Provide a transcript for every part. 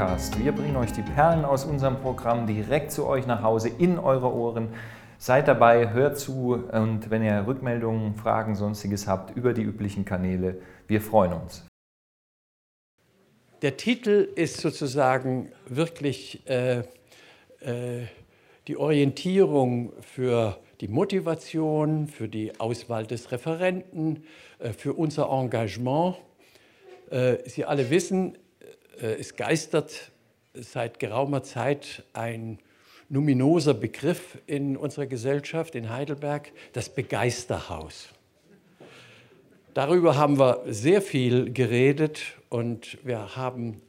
Podcast. Wir bringen euch die Perlen aus unserem Programm direkt zu euch nach Hause in eure Ohren. Seid dabei, hört zu und wenn ihr Rückmeldungen, Fragen, sonstiges habt, über die üblichen Kanäle, wir freuen uns. Der Titel ist sozusagen wirklich äh, äh, die Orientierung für die Motivation, für die Auswahl des Referenten, äh, für unser Engagement. Äh, Sie alle wissen, es geistert seit geraumer Zeit ein luminoser Begriff in unserer Gesellschaft in Heidelberg, das Begeisterhaus. Darüber haben wir sehr viel geredet und wir haben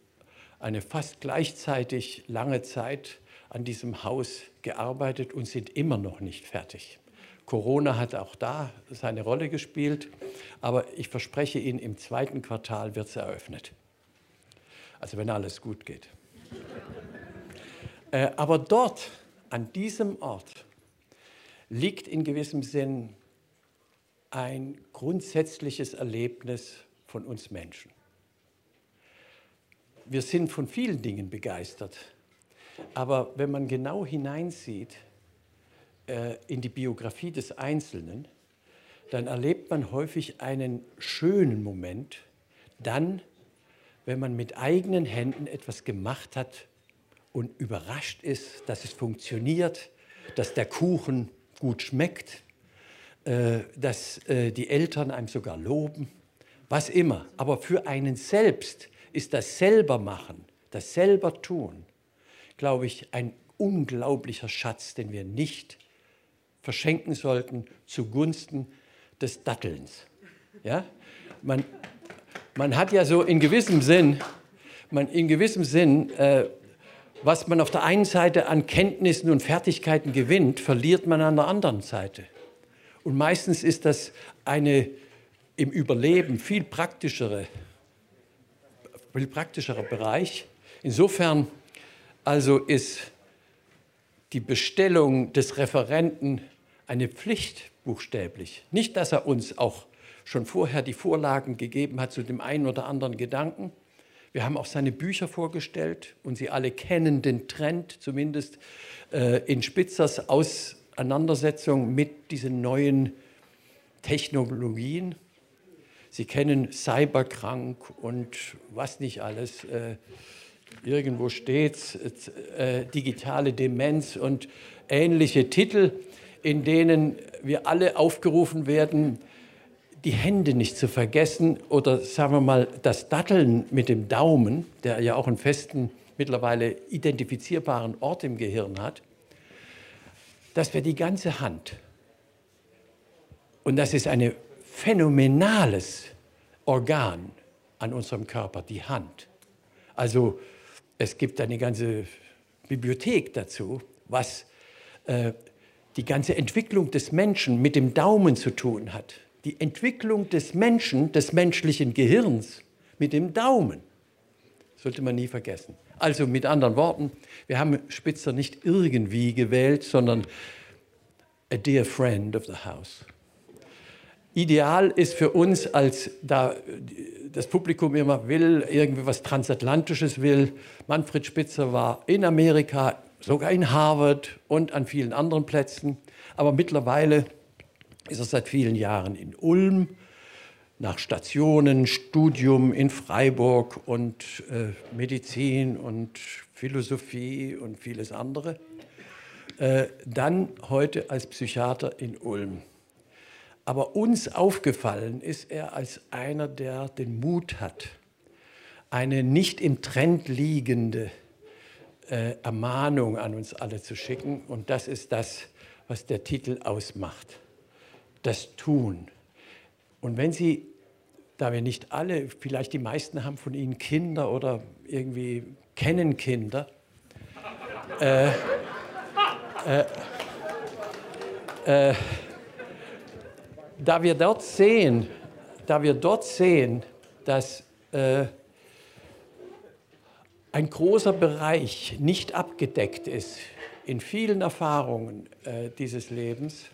eine fast gleichzeitig lange Zeit an diesem Haus gearbeitet und sind immer noch nicht fertig. Corona hat auch da seine Rolle gespielt, aber ich verspreche Ihnen, im zweiten Quartal wird es eröffnet. Also wenn alles gut geht. Äh, aber dort, an diesem Ort, liegt in gewissem Sinn ein grundsätzliches Erlebnis von uns Menschen. Wir sind von vielen Dingen begeistert, aber wenn man genau hineinsieht äh, in die Biografie des Einzelnen, dann erlebt man häufig einen schönen Moment, dann, wenn man mit eigenen Händen etwas gemacht hat und überrascht ist, dass es funktioniert, dass der Kuchen gut schmeckt, äh, dass äh, die Eltern einem sogar loben, was immer. Aber für einen selbst ist das Selbermachen, das Selbertun, glaube ich, ein unglaublicher Schatz, den wir nicht verschenken sollten zugunsten des Dattelns. Ja? Man, man hat ja so in gewissem Sinn, man in gewissem Sinn äh, was man auf der einen Seite an Kenntnissen und Fertigkeiten gewinnt, verliert man an der anderen Seite. Und meistens ist das eine im Überleben viel praktischere, viel praktischerer Bereich. Insofern also ist die Bestellung des Referenten eine Pflicht buchstäblich. Nicht, dass er uns auch schon vorher die Vorlagen gegeben hat zu dem einen oder anderen Gedanken, wir haben auch seine Bücher vorgestellt und Sie alle kennen den Trend, zumindest äh, in Spitzers Auseinandersetzung mit diesen neuen Technologien. Sie kennen Cyberkrank und was nicht alles. Äh, irgendwo steht äh, digitale Demenz und ähnliche Titel, in denen wir alle aufgerufen werden, die Hände nicht zu vergessen oder sagen wir mal das Datteln mit dem Daumen, der ja auch einen festen, mittlerweile identifizierbaren Ort im Gehirn hat, dass wir die ganze Hand, und das ist ein phänomenales Organ an unserem Körper, die Hand. Also es gibt eine ganze Bibliothek dazu, was äh, die ganze Entwicklung des Menschen mit dem Daumen zu tun hat die Entwicklung des Menschen, des menschlichen Gehirns mit dem Daumen. Sollte man nie vergessen. Also mit anderen Worten, wir haben Spitzer nicht irgendwie gewählt, sondern a dear friend of the house. Ideal ist für uns, als da das Publikum immer will, irgendwie was Transatlantisches will. Manfred Spitzer war in Amerika, sogar in Harvard und an vielen anderen Plätzen. Aber mittlerweile ist er seit vielen Jahren in Ulm, nach Stationen, Studium in Freiburg und äh, Medizin und Philosophie und vieles andere. Äh, dann heute als Psychiater in Ulm. Aber uns aufgefallen ist er als einer, der den Mut hat, eine nicht im Trend liegende äh, Ermahnung an uns alle zu schicken. Und das ist das, was der Titel ausmacht das tun. Und wenn Sie, da wir nicht alle, vielleicht die meisten haben von Ihnen Kinder oder irgendwie kennen Kinder, äh, äh, äh, da wir dort sehen, da wir dort sehen, dass äh, ein großer Bereich nicht abgedeckt ist in vielen Erfahrungen äh, dieses Lebens,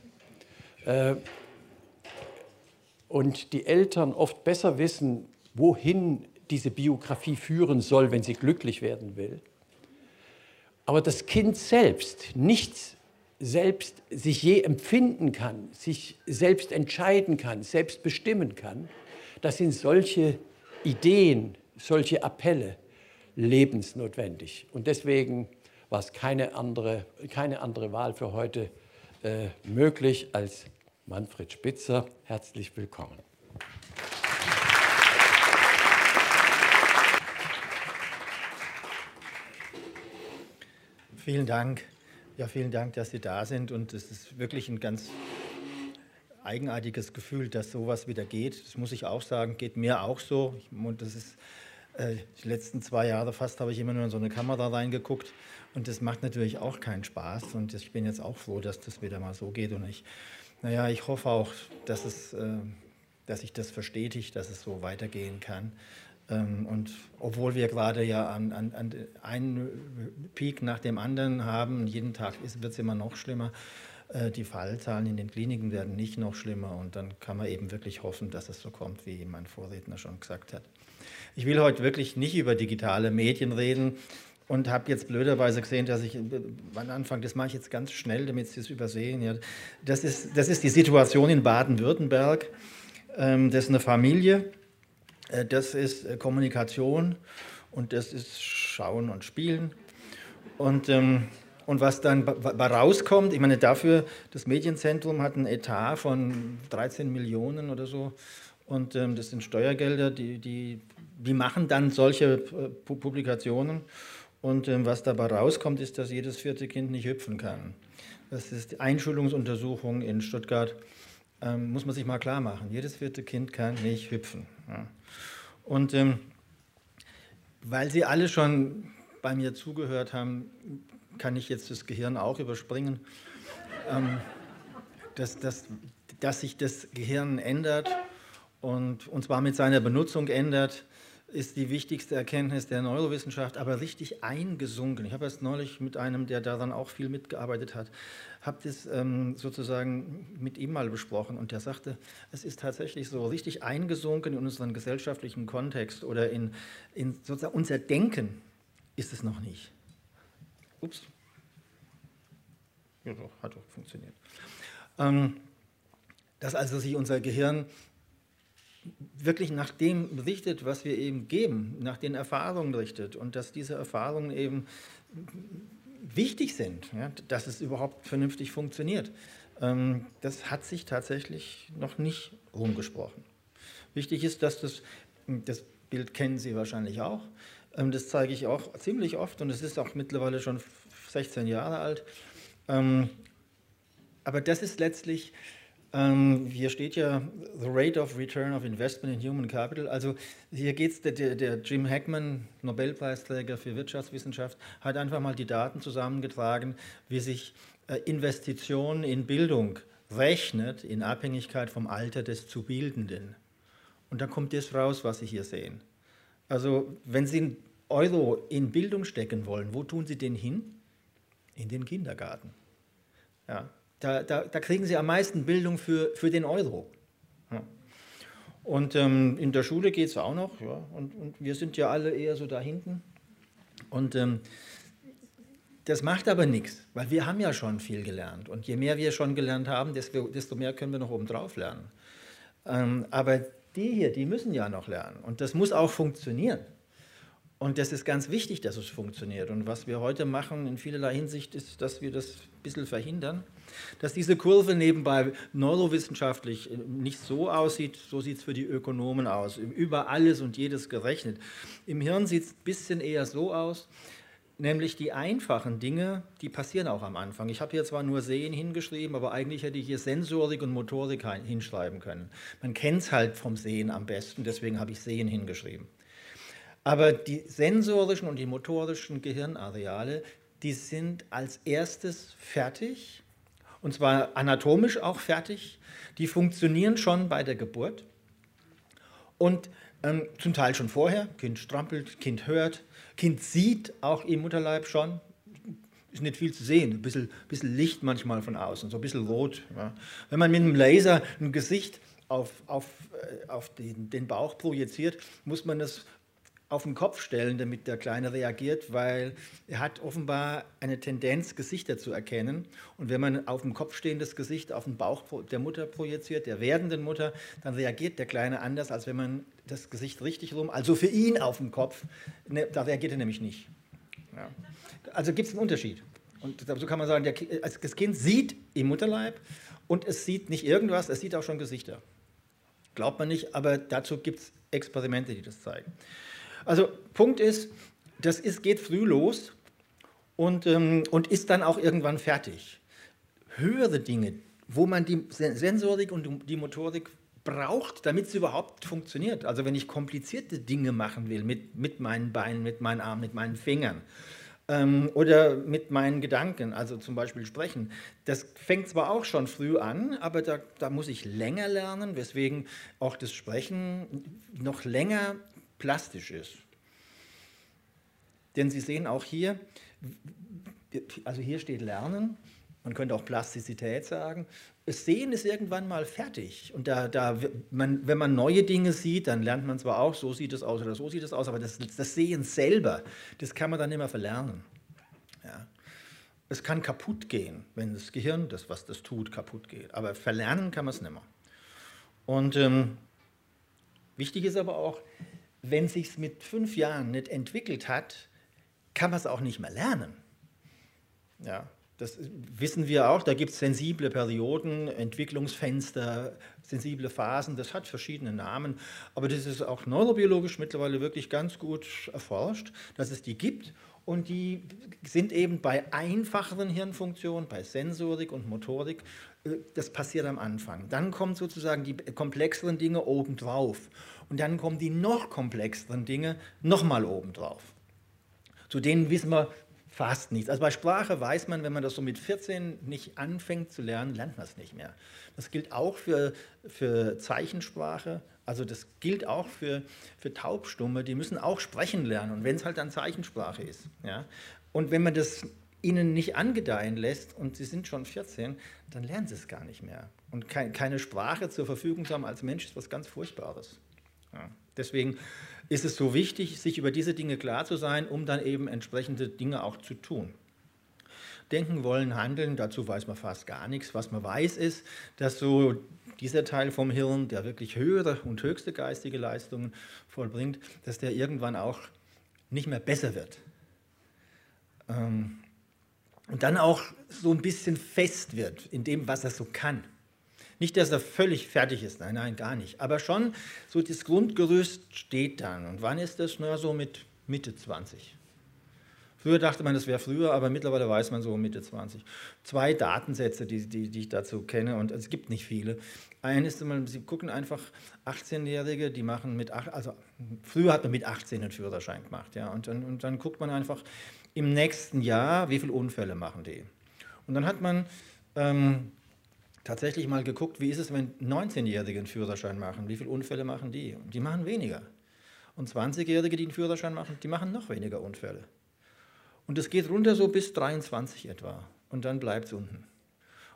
und die Eltern oft besser wissen, wohin diese Biografie führen soll, wenn sie glücklich werden will. Aber das Kind selbst nichts selbst sich je empfinden kann, sich selbst entscheiden kann, selbst bestimmen kann, das sind solche Ideen, solche Appelle lebensnotwendig. Und deswegen war es keine andere, keine andere Wahl für heute äh, möglich als Manfred Spitzer. Herzlich willkommen. Vielen Dank. Ja, vielen Dank, dass Sie da sind. Und es ist wirklich ein ganz eigenartiges Gefühl, dass sowas wieder geht. Das muss ich auch sagen, geht mir auch so. Und das ist äh, die letzten zwei Jahre fast habe ich immer nur in so eine Kamera reingeguckt. Und das macht natürlich auch keinen Spaß. Und ich bin jetzt auch froh, dass das wieder mal so geht. Und ich, naja, ich hoffe auch, dass, es, äh, dass sich das verstetigt, dass es so weitergehen kann. Ähm, und obwohl wir gerade ja an, an, an einen Peak nach dem anderen haben, jeden Tag wird es immer noch schlimmer, äh, die Fallzahlen in den Kliniken werden nicht noch schlimmer und dann kann man eben wirklich hoffen, dass es so kommt, wie mein Vorredner schon gesagt hat. Ich will heute wirklich nicht über digitale Medien reden und habe jetzt blöderweise gesehen, dass ich am Anfang, das mache ich jetzt ganz schnell, damit Sie es übersehen. Ja. Das, ist, das ist die Situation in Baden-Württemberg. Ähm, das ist eine Familie, äh, das ist äh, Kommunikation und das ist Schauen und Spielen. Und, ähm, und was dann rauskommt, ich meine, dafür, das Medienzentrum hat einen Etat von 13 Millionen oder so. Und ähm, das sind Steuergelder, die, die, die machen dann solche äh, Publikationen. Und ähm, was dabei rauskommt, ist, dass jedes vierte Kind nicht hüpfen kann. Das ist die Einschulungsuntersuchung in Stuttgart. Ähm, muss man sich mal klar machen. Jedes vierte Kind kann nicht hüpfen. Ja. Und ähm, weil Sie alle schon bei mir zugehört haben, kann ich jetzt das Gehirn auch überspringen. Ähm, dass, dass, dass sich das Gehirn ändert und, und zwar mit seiner Benutzung ändert, ist die wichtigste Erkenntnis der Neurowissenschaft, aber richtig eingesunken. Ich habe erst neulich mit einem, der daran auch viel mitgearbeitet hat, habe das ähm, sozusagen mit ihm mal besprochen und der sagte, es ist tatsächlich so richtig eingesunken in unseren gesellschaftlichen Kontext oder in, in sozusagen unser Denken ist es noch nicht. Ups. Ja, doch, hat doch funktioniert. Ähm, dass also sich unser Gehirn wirklich nach dem richtet, was wir eben geben, nach den Erfahrungen richtet und dass diese Erfahrungen eben wichtig sind, ja, dass es überhaupt vernünftig funktioniert. Ähm, das hat sich tatsächlich noch nicht rumgesprochen. Wichtig ist, dass das, das Bild kennen Sie wahrscheinlich auch, ähm, das zeige ich auch ziemlich oft und es ist auch mittlerweile schon 16 Jahre alt. Ähm, aber das ist letztlich ähm, hier steht ja The Rate of Return of Investment in Human Capital. Also hier geht es, der, der, Jim Hackman, Nobelpreisträger für Wirtschaftswissenschaft, hat einfach mal die Daten zusammengetragen, wie sich äh, Investitionen in Bildung rechnet in Abhängigkeit vom Alter des zu Bildenden. Und da kommt das raus, was Sie hier sehen. Also wenn Sie einen Euro in Bildung stecken wollen, wo tun Sie den hin? In den Kindergarten. Ja, da, da, da, kriegen sie am meisten Bildung für, für den Euro. Ja. Und ähm, in der Schule geht es auch noch. Ja. Und, und, wir sind ja alle eher so da hinten. Und ähm, das macht aber nichts, weil wir haben ja schon viel gelernt. Und je mehr wir schon gelernt haben, desto, mehr können wir noch obendrauf lernen. Ähm, aber die hier, die müssen ja noch lernen. Und das muss auch funktionieren. Und das ist ganz wichtig, dass es funktioniert. Und was wir heute machen in vielerlei Hinsicht ist, dass wir das ein bisschen verhindern. Dass diese Kurve nebenbei neurowissenschaftlich äh, nicht so aussieht, so sieht es für die Ökonomen aus. Über alles und jedes gerechnet. Im Hirn sieht es ein bisschen eher so aus, nämlich die einfachen Dinge, die passieren auch am Anfang. Ich habe hier zwar nur Sehen hingeschrieben, aber eigentlich hätte ich hier Sensorik und Motorik hinschreiben können. Man kennt es halt vom Sehen am besten, deswegen habe ich Sehen hingeschrieben. Aber die sensorischen und die motorischen Gehirnareale, die sind als erstes fertig, und zwar anatomisch auch fertig. Die funktionieren schon bei der Geburt und ähm, zum Teil schon vorher. Kind strampelt, Kind hört, Kind sieht auch im Mutterleib schon. Ist nicht viel zu sehen, ein bisschen, bisschen Licht manchmal von außen, so ein bisschen rot. Ja. Wenn man mit einem Laser ein Gesicht auf, auf, äh, auf den, den Bauch projiziert, muss man das auf den Kopf stellen, damit der Kleine reagiert, weil er hat offenbar eine Tendenz, Gesichter zu erkennen. Und wenn man auf dem Kopf stehendes Gesicht auf den Bauch der Mutter projiziert, der werdenden Mutter, dann reagiert der Kleine anders, als wenn man das Gesicht richtig rum, also für ihn auf dem Kopf, ne, da reagiert er nämlich nicht. Ja. Also gibt es einen Unterschied. Und so kann man sagen, der, das Kind sieht im Mutterleib und es sieht nicht irgendwas, es sieht auch schon Gesichter. Glaubt man nicht, aber dazu gibt es Experimente, die das zeigen. Also Punkt ist, das ist, geht früh los und, ähm, und ist dann auch irgendwann fertig. Höhere Dinge, wo man die Sensorik und die Motorik braucht, damit es überhaupt funktioniert. Also wenn ich komplizierte Dinge machen will mit, mit meinen Beinen, mit meinen Armen, mit meinen Fingern ähm, oder mit meinen Gedanken, also zum Beispiel sprechen, das fängt zwar auch schon früh an, aber da, da muss ich länger lernen, weswegen auch das Sprechen noch länger plastisch ist. Denn Sie sehen auch hier, also hier steht Lernen, man könnte auch Plastizität sagen. Das Sehen ist irgendwann mal fertig. Und da, da man, wenn man neue Dinge sieht, dann lernt man zwar auch, so sieht es aus oder so sieht es aus, aber das, das Sehen selber, das kann man dann immer verlernen. Ja. Es kann kaputt gehen, wenn das Gehirn, das, was das tut, kaputt geht. Aber verlernen kann man es nicht mehr. Und ähm, wichtig ist aber auch, wenn sich mit fünf Jahren nicht entwickelt hat, kann man es auch nicht mehr lernen. Ja, das wissen wir auch, da gibt es sensible Perioden, Entwicklungsfenster, sensible Phasen, das hat verschiedene Namen, aber das ist auch neurobiologisch mittlerweile wirklich ganz gut erforscht, dass es die gibt und die sind eben bei einfacheren Hirnfunktionen, bei Sensorik und Motorik, äh, das passiert am Anfang. Dann kommen sozusagen die komplexeren Dinge obendrauf. Und dann kommen die noch komplexeren Dinge nochmal obendrauf. Zu denen wissen wir fast nichts. Also bei Sprache weiß man, wenn man das so mit 14 nicht anfängt zu lernen, lernt man es nicht mehr. Das gilt auch für, für Zeichensprache, also das gilt auch für, für Taubstumme, die müssen auch sprechen lernen und wenn es halt dann Zeichensprache ist. Ja? Und wenn man das ihnen nicht angedeihen lässt und sie sind schon 14, dann lernen sie es gar nicht mehr. Und keine Sprache zur Verfügung zu haben als Mensch ist was ganz Furchtbares. Deswegen ist es so wichtig, sich über diese Dinge klar zu sein, um dann eben entsprechende Dinge auch zu tun. Denken, wollen, handeln, dazu weiß man fast gar nichts. Was man weiß ist, dass so dieser Teil vom Hirn, der wirklich höhere und höchste geistige Leistungen vollbringt, dass der irgendwann auch nicht mehr besser wird. Ähm, und dann auch so ein bisschen fest wird in dem, was er so kann. Nicht, dass er völlig fertig ist, nein, nein, gar nicht. Aber schon so das Grundgerüst steht dann. Und wann ist das? Na, so mit Mitte 20. Früher dachte man, das wäre früher, aber mittlerweile weiß man so Mitte 20. Zwei Datensätze, die, die, die ich dazu kenne, und es gibt nicht viele. Eines ist, Sie gucken einfach 18-Jährige, die machen mit, also früher hat man mit 18 einen Führerschein gemacht, ja, und dann, und dann guckt man einfach im nächsten Jahr, wie viele Unfälle machen die. Und dann hat man ähm, tatsächlich mal geguckt, wie ist es, wenn 19-Jährige einen Führerschein machen, wie viele Unfälle machen die? Und die machen weniger. Und 20-Jährige, die einen Führerschein machen, die machen noch weniger Unfälle. Und es geht runter so bis 23 etwa. Und dann bleibt es unten.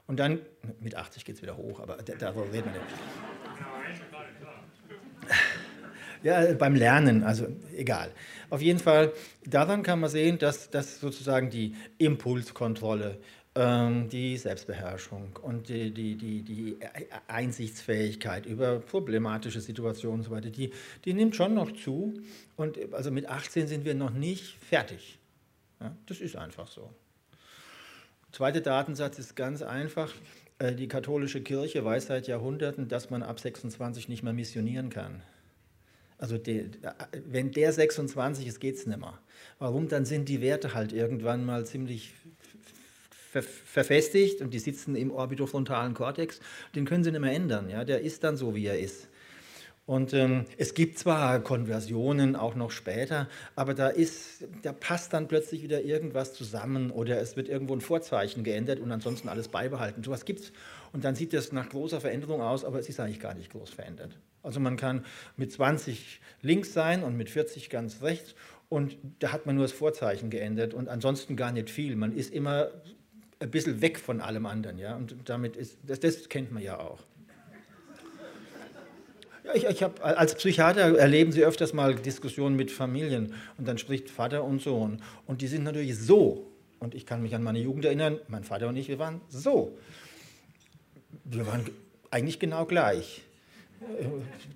Und dann, mit 80 geht es wieder hoch, aber darüber reden wir nicht. Ja, beim Lernen, also egal. Auf jeden Fall, daran kann man sehen, dass, dass sozusagen die Impulskontrolle, die Selbstbeherrschung und die, die, die, die Einsichtsfähigkeit über problematische Situationen und so weiter, die, die nimmt schon noch zu. Und also mit 18 sind wir noch nicht fertig. Ja, das ist einfach so. Zweiter Datensatz ist ganz einfach. Äh, die katholische Kirche weiß seit Jahrhunderten, dass man ab 26 nicht mehr missionieren kann. Also die, wenn der 26 ist, geht es nicht mehr. Warum? Dann sind die Werte halt irgendwann mal ziemlich ver verfestigt und die sitzen im orbitofrontalen Kortex, den können sie nicht mehr ändern. Ja? Der ist dann so, wie er ist. Und ähm, es gibt zwar Konversionen auch noch später, aber da, ist, da passt dann plötzlich wieder irgendwas zusammen oder es wird irgendwo ein Vorzeichen geändert und ansonsten alles beibehalten. So was gibt es. Und dann sieht das nach großer Veränderung aus, aber es ist eigentlich gar nicht groß verändert. Also man kann mit 20 links sein und mit 40 ganz rechts und da hat man nur das Vorzeichen geändert und ansonsten gar nicht viel. Man ist immer ein bisschen weg von allem anderen. Ja? Und damit ist, das, das kennt man ja auch. Ich, ich hab, als Psychiater erleben Sie öfters mal Diskussionen mit Familien und dann spricht Vater und Sohn. Und die sind natürlich so. Und ich kann mich an meine Jugend erinnern, mein Vater und ich, wir waren so. Wir waren eigentlich genau gleich.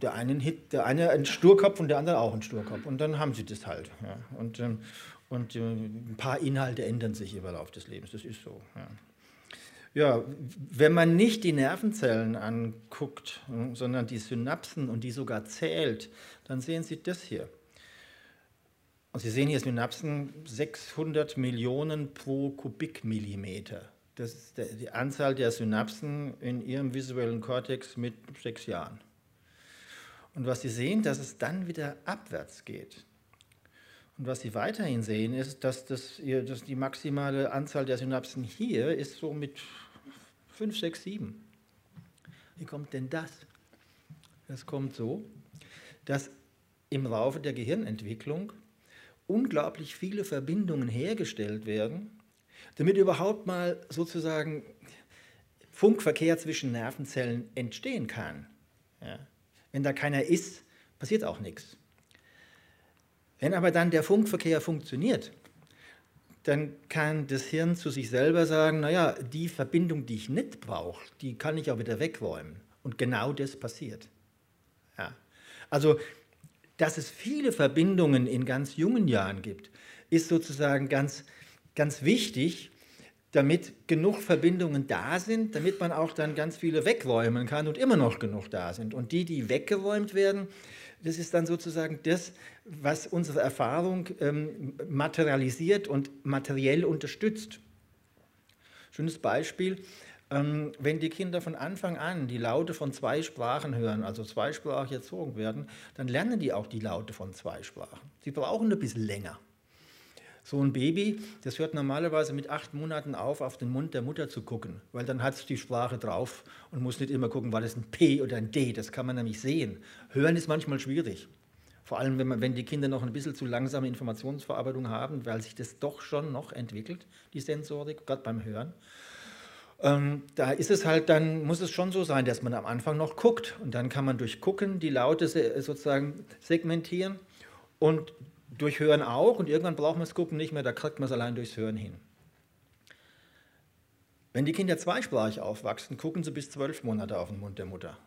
Der eine, ein Hit, der eine ein Sturkopf und der andere auch ein Sturkopf. Und dann haben sie das halt. Ja. Und, ähm, und äh, ein paar Inhalte ändern sich im Verlauf des Lebens. Das ist so. Ja. Ja, wenn man nicht die Nervenzellen anguckt, hm, sondern die Synapsen und die sogar zählt, dann sehen Sie das hier. Und Sie sehen hier Synapsen 600 Millionen pro Kubikmillimeter. Das ist die Anzahl der Synapsen in Ihrem visuellen Kortex mit sechs Jahren. Und was Sie sehen, dass es dann wieder abwärts geht. Und was Sie weiterhin sehen, ist, dass, das, dass die maximale Anzahl der Synapsen hier ist so mit 5, 6, 7. Wie kommt denn das? Das kommt so, dass im Laufe der Gehirnentwicklung unglaublich viele Verbindungen hergestellt werden, damit überhaupt mal sozusagen Funkverkehr zwischen Nervenzellen entstehen kann. Ja. Wenn da keiner ist, passiert auch nichts. Wenn aber dann der Funkverkehr funktioniert, dann kann das Hirn zu sich selber sagen, naja, die Verbindung, die ich nicht brauche, die kann ich auch wieder wegräumen. Und genau das passiert. Ja. Also, dass es viele Verbindungen in ganz jungen Jahren gibt, ist sozusagen ganz, ganz wichtig, damit genug Verbindungen da sind, damit man auch dann ganz viele wegräumen kann und immer noch genug da sind. Und die, die weggeräumt werden, das ist dann sozusagen das, was unsere Erfahrung ähm, materialisiert und materiell unterstützt. Schönes Beispiel, ähm, wenn die Kinder von Anfang an die Laute von zwei Sprachen hören, also zweisprachig erzogen werden, dann lernen die auch die Laute von zwei Sprachen. Sie brauchen ein bisschen länger. So ein Baby, das hört normalerweise mit acht Monaten auf, auf den Mund der Mutter zu gucken, weil dann hat es die Sprache drauf und muss nicht immer gucken, war das ein P oder ein D, das kann man nämlich sehen. Hören ist manchmal schwierig. Vor allem, wenn, man, wenn die Kinder noch ein bisschen zu langsame Informationsverarbeitung haben, weil sich das doch schon noch entwickelt, die Sensorik, gerade beim Hören. Ähm, da ist es halt, dann muss es schon so sein, dass man am Anfang noch guckt und dann kann man durch Gucken die Laute sozusagen segmentieren und durch Hören auch und irgendwann braucht man das Gucken nicht mehr, da kriegt man es allein durchs Hören hin. Wenn die Kinder zweisprachig aufwachsen, gucken sie bis zwölf Monate auf den Mund der Mutter.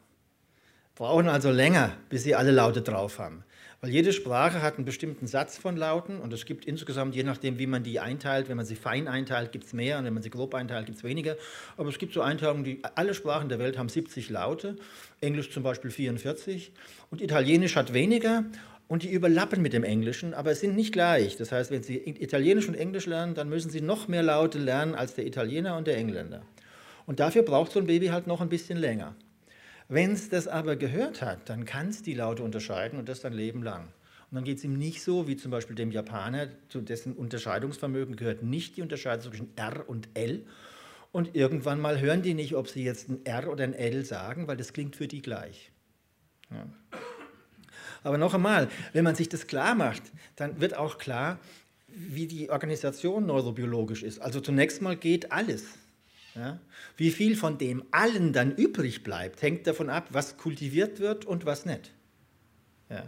Brauchen also länger, bis sie alle Laute drauf haben. Weil jede Sprache hat einen bestimmten Satz von Lauten und es gibt insgesamt, je nachdem, wie man die einteilt, wenn man sie fein einteilt, gibt es mehr und wenn man sie grob einteilt, gibt es weniger. Aber es gibt so Einteilungen, die alle Sprachen der Welt haben 70 Laute, Englisch zum Beispiel 44 und Italienisch hat weniger und die überlappen mit dem Englischen, aber sind nicht gleich. Das heißt, wenn Sie Italienisch und Englisch lernen, dann müssen Sie noch mehr Laute lernen als der Italiener und der Engländer. Und dafür braucht so ein Baby halt noch ein bisschen länger. Wenn es das aber gehört hat, dann kann es die Laute unterscheiden und das dann Leben lang. Und dann geht es ihm nicht so, wie zum Beispiel dem Japaner, zu dessen Unterscheidungsvermögen gehört nicht die Unterscheidung zwischen R und L. Und irgendwann mal hören die nicht, ob sie jetzt ein R oder ein L sagen, weil das klingt für die gleich. Ja. Aber noch einmal, wenn man sich das klar macht, dann wird auch klar, wie die Organisation neurobiologisch ist. Also zunächst mal geht alles. Ja? Wie viel von dem allen dann übrig bleibt, hängt davon ab, was kultiviert wird und was nicht. Ja?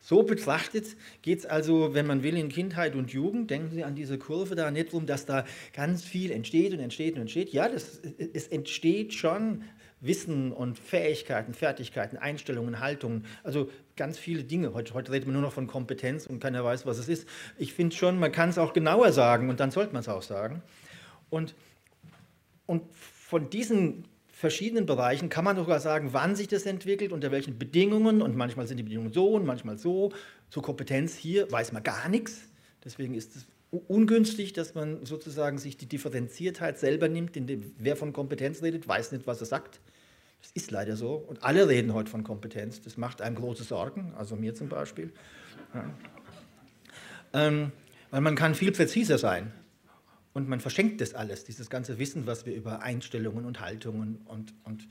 So betrachtet geht es also, wenn man will, in Kindheit und Jugend, denken Sie an diese Kurve da, nicht darum, dass da ganz viel entsteht und entsteht und entsteht. Ja, das, es entsteht schon Wissen und Fähigkeiten, Fertigkeiten, Einstellungen, Haltungen, also ganz viele Dinge. Heute, heute redet man nur noch von Kompetenz und keiner weiß, was es ist. Ich finde schon, man kann es auch genauer sagen und dann sollte man es auch sagen. Und, und von diesen verschiedenen Bereichen kann man sogar sagen, wann sich das entwickelt, unter welchen Bedingungen und manchmal sind die Bedingungen so und manchmal so. Zur Kompetenz hier weiß man gar nichts. Deswegen ist es ungünstig, dass man sozusagen sich die Differenziertheit selber nimmt. Denn wer von Kompetenz redet, weiß nicht, was er sagt. Das ist leider so. Und alle reden heute von Kompetenz. Das macht einem große Sorgen, also mir zum Beispiel. Ja. Ähm, weil man kann viel präziser sein. Und man verschenkt das alles, dieses ganze Wissen, was wir über Einstellungen und Haltungen und, und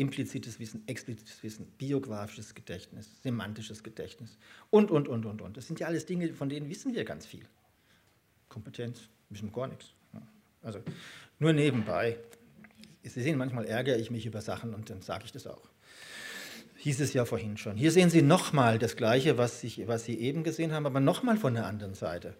implizites Wissen, explizites Wissen, biografisches Gedächtnis, semantisches Gedächtnis und, und, und, und, und. Das sind ja alles Dinge, von denen wissen wir ganz viel. Kompetenz, wissen wir gar nichts. Also nur nebenbei. Sie sehen, manchmal ärgere ich mich über Sachen und dann sage ich das auch. hieß es ja vorhin schon. Hier sehen Sie nochmal das Gleiche, was, ich, was Sie eben gesehen haben, aber nochmal von der anderen Seite.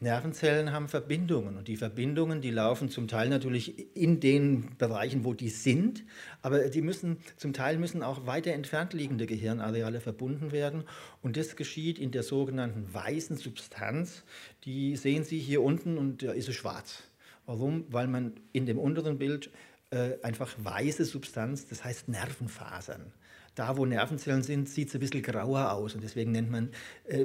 Nervenzellen haben Verbindungen und die Verbindungen, die laufen zum Teil natürlich in den Bereichen, wo die sind, aber die müssen zum Teil müssen auch weiter entfernt liegende Gehirnareale verbunden werden und das geschieht in der sogenannten weißen Substanz. Die sehen Sie hier unten und da ist es schwarz. Warum? Weil man in dem unteren Bild äh, einfach weiße Substanz, das heißt Nervenfasern da, wo Nervenzellen sind, sieht es ein bisschen grauer aus. Und deswegen nennt man, äh,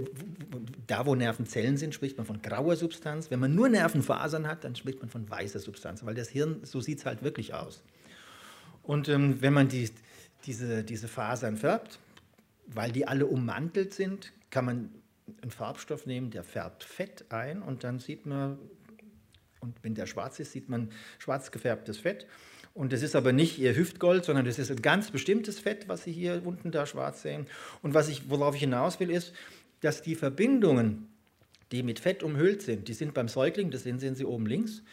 da, wo Nervenzellen sind, spricht man von grauer Substanz. Wenn man nur Nervenfasern hat, dann spricht man von weißer Substanz, weil das Hirn, so sieht es halt wirklich aus. Und ähm, wenn man die, diese, diese Fasern färbt, weil die alle ummantelt sind, kann man einen Farbstoff nehmen, der färbt Fett ein und dann sieht man, und wenn der schwarz ist, sieht man schwarz gefärbtes Fett. Und das ist aber nicht ihr Hüftgold, sondern das ist ein ganz bestimmtes Fett, was Sie hier unten da schwarz sehen. Und was ich, worauf ich hinaus will, ist, dass die Verbindungen, die mit Fett umhüllt sind, die sind beim Säugling, das sehen, Sie oben links,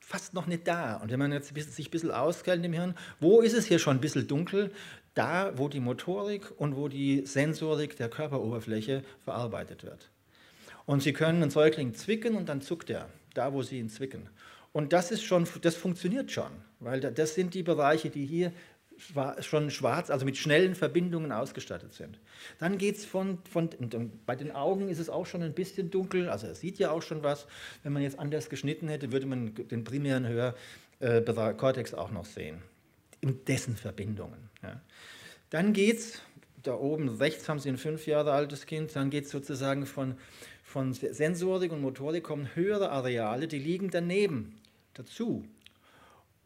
fast noch nicht da. Und wenn man jetzt sich ein bisschen auskennt im Hirn, wo ist es hier schon ein bisschen dunkel? Da, wo die Motorik und wo die Sensorik der Körperoberfläche verarbeitet wird. Und Sie können einen Säugling zwicken und dann zuckt er, da wo Sie ihn zwicken. Und das ist schon, das funktioniert schon, weil das sind die Bereiche, die hier schon schwarz, also mit schnellen Verbindungen ausgestattet sind. Dann geht es von, von bei den Augen ist es auch schon ein bisschen dunkel, also er sieht ja auch schon was. Wenn man jetzt anders geschnitten hätte, würde man den primären Hörkortex auch noch sehen, in dessen Verbindungen. Ja. Dann geht es, da oben rechts haben Sie ein fünf Jahre altes Kind, dann geht es sozusagen von von Sensorik und Motorik kommen höhere Areale, die liegen daneben, dazu.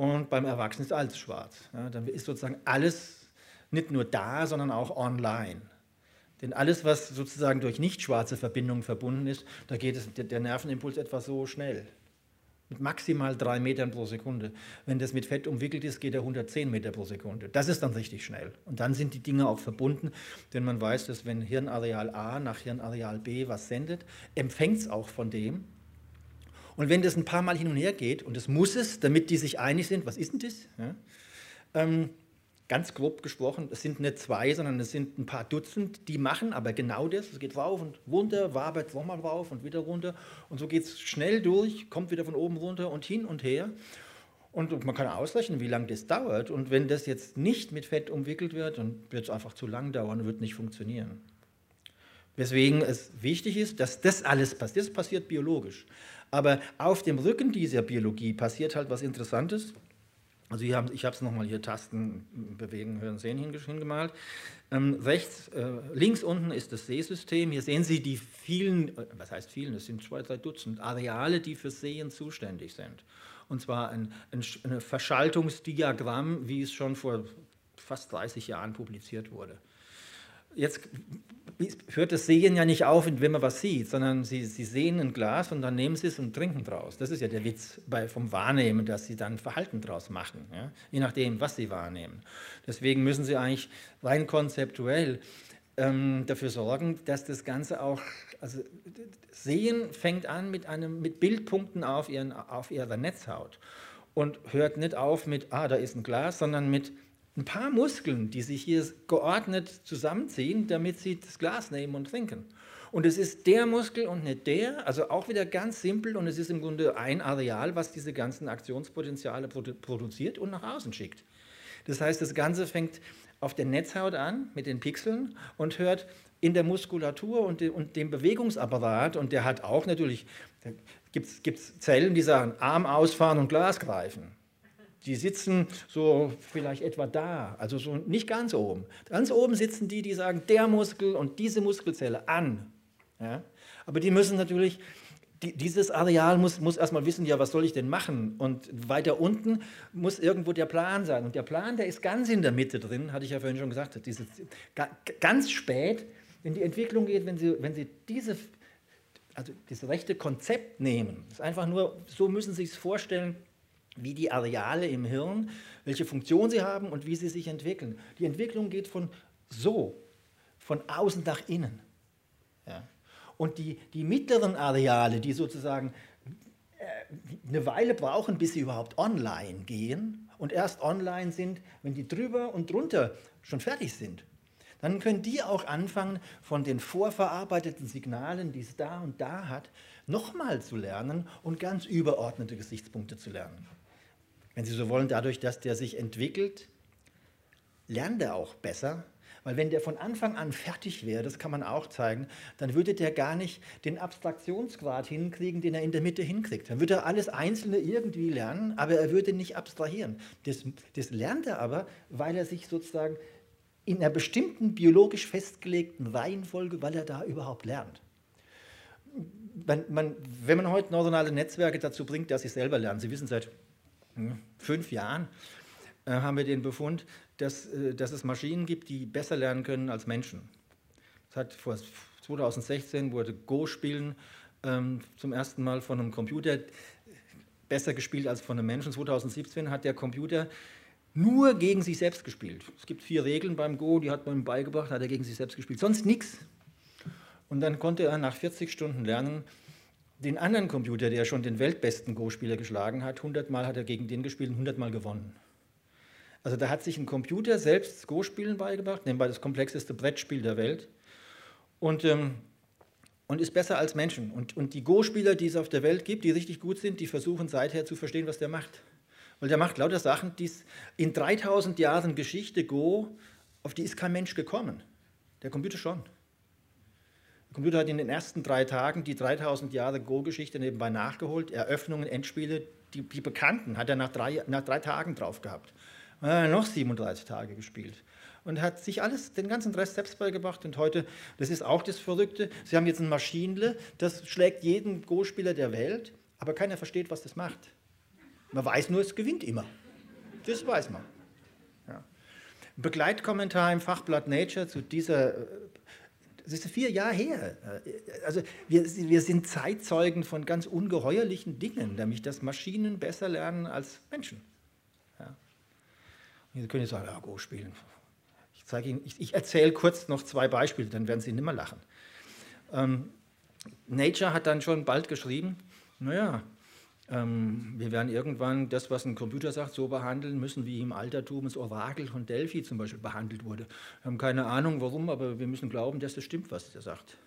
Und beim Erwachsenen ist alles schwarz. Ja, dann ist sozusagen alles nicht nur da, sondern auch online. Denn alles, was sozusagen durch nicht schwarze Verbindungen verbunden ist, da geht es, der Nervenimpuls etwa so schnell mit maximal drei Metern pro Sekunde. Wenn das mit Fett umwickelt ist, geht er 110 Meter pro Sekunde. Das ist dann richtig schnell. Und dann sind die Dinge auch verbunden, denn man weiß, dass wenn Hirnareal A nach Hirnareal B was sendet, empfängt es auch von dem. Und wenn das ein paar Mal hin und her geht, und das muss es, damit die sich einig sind, was ist denn das? Ja, ähm, ganz grob gesprochen, es sind nicht zwei, sondern es sind ein paar Dutzend, die machen aber genau das. Es geht rauf und runter, wabert nochmal rauf und wieder runter. Und so geht es schnell durch, kommt wieder von oben runter und hin und her. Und man kann ausrechnen, wie lange das dauert. Und wenn das jetzt nicht mit Fett umwickelt wird, dann wird es einfach zu lang dauern und wird nicht funktionieren. Weswegen es wichtig ist, dass das alles passiert. Das passiert biologisch. Aber auf dem Rücken dieser Biologie passiert halt was Interessantes. Also hier haben, ich habe es nochmal hier Tasten bewegen, hören, sehen hingemalt. Ähm, rechts, äh, links unten ist das Sehsystem. Hier sehen Sie die vielen, äh, was heißt vielen, es sind zwei, drei Dutzend Areale, die für Sehen zuständig sind. Und zwar ein, ein, ein Verschaltungsdiagramm, wie es schon vor fast 30 Jahren publiziert wurde. Jetzt hört das Sehen ja nicht auf, wenn man was sieht, sondern sie, sie sehen ein Glas und dann nehmen sie es und trinken draus. Das ist ja der Witz bei, vom Wahrnehmen, dass sie dann Verhalten draus machen, ja? je nachdem, was sie wahrnehmen. Deswegen müssen sie eigentlich rein konzeptuell ähm, dafür sorgen, dass das Ganze auch, also Sehen fängt an mit, einem, mit Bildpunkten auf, ihren, auf ihrer Netzhaut und hört nicht auf mit, ah, da ist ein Glas, sondern mit ein paar Muskeln, die sich hier geordnet zusammenziehen, damit sie das Glas nehmen und trinken. Und es ist der Muskel und nicht der, also auch wieder ganz simpel und es ist im Grunde ein Areal, was diese ganzen Aktionspotenziale produ produziert und nach außen schickt. Das heißt, das Ganze fängt auf der Netzhaut an mit den Pixeln und hört in der Muskulatur und, de, und dem Bewegungsapparat und der hat auch natürlich, gibt es Zellen, die sagen Arm ausfahren und Glas greifen. Die sitzen so vielleicht etwa da, also so nicht ganz oben. Ganz oben sitzen die, die sagen, der Muskel und diese Muskelzelle an. Ja? Aber die müssen natürlich, die, dieses Areal muss, muss erstmal wissen, ja, was soll ich denn machen? Und weiter unten muss irgendwo der Plan sein. Und der Plan, der ist ganz in der Mitte drin, hatte ich ja vorhin schon gesagt, dieses, ganz spät, wenn die Entwicklung geht, wenn Sie, wenn Sie diese, also das rechte Konzept nehmen, das ist einfach nur, so müssen Sie sich vorstellen, wie die Areale im Hirn, welche Funktion sie haben und wie sie sich entwickeln. Die Entwicklung geht von so, von außen nach innen. Ja. Und die, die mittleren Areale, die sozusagen äh, eine Weile brauchen, bis sie überhaupt online gehen und erst online sind, wenn die drüber und drunter schon fertig sind. Dann können die auch anfangen, von den vorverarbeiteten Signalen, die es da und da hat, nochmal zu lernen und ganz überordnete Gesichtspunkte zu lernen. Wenn Sie so wollen, dadurch, dass der sich entwickelt, lernt er auch besser weil wenn der von Anfang an fertig wäre, das kann man auch zeigen, dann würde der gar nicht den Abstraktionsgrad hinkriegen, den er in der Mitte hinkriegt. Dann würde er alles Einzelne irgendwie lernen, aber er würde nicht abstrahieren. Das, das lernt er aber, weil er sich sozusagen in einer bestimmten biologisch festgelegten Reihenfolge, weil er da überhaupt lernt. Man, man, wenn man heute neuronale Netzwerke dazu bringt, dass sie selber lernen, Sie wissen, seit fünf Jahren äh, haben wir den Befund, dass, äh, dass es Maschinen gibt, die besser lernen können als Menschen. Das hat vor 2016 wurde Go-Spielen ähm, zum ersten Mal von einem Computer besser gespielt als von einem Menschen. 2017 hat der Computer nur gegen sich selbst gespielt. Es gibt vier Regeln beim Go, die hat man ihm beigebracht, hat er gegen sich selbst gespielt. Sonst nichts. Und dann konnte er nach 40 Stunden lernen, den anderen Computer, der schon den weltbesten Go-Spieler geschlagen hat, 100 Mal hat er gegen den gespielt und 100 Mal gewonnen. Also da hat sich ein Computer selbst Go-Spielen beigebracht, nebenbei das komplexeste Brettspiel der Welt. Und, ähm, und ist besser als Menschen. Und, und die Go-Spieler, die es auf der Welt gibt, die richtig gut sind, die versuchen seither zu verstehen, was der macht. Weil der macht lauter Sachen, die in 3000 Jahren Geschichte Go, auf die ist kein Mensch gekommen. Der Computer schon. Der Computer hat in den ersten drei Tagen die 3000 Jahre Go-Geschichte nebenbei nachgeholt. Eröffnungen, Endspiele, die, die bekannten, hat er nach drei, nach drei Tagen drauf gehabt. Äh, noch 37 Tage gespielt und hat sich alles, den ganzen Rest selbst beigebracht. Und heute, das ist auch das Verrückte, sie haben jetzt ein Maschinenle, das schlägt jeden Go-Spieler der Welt, aber keiner versteht, was das macht. Man weiß nur, es gewinnt immer. Das weiß man. Ja. Begleitkommentar im Fachblatt Nature zu dieser, das ist vier Jahre her. Also wir, wir sind Zeitzeugen von ganz ungeheuerlichen Dingen, nämlich dass Maschinen besser lernen als Menschen. Sie können jetzt sagen, ja, Go spielen. Ich, ich, ich erzähle kurz noch zwei Beispiele, dann werden Sie nicht mehr lachen. Ähm, Nature hat dann schon bald geschrieben, naja, wir werden irgendwann das, was ein Computer sagt, so behandeln müssen, wie im Altertum das Orakel von Delphi zum Beispiel behandelt wurde. Wir haben keine Ahnung, warum, aber wir müssen glauben, dass das stimmt, was er sagt.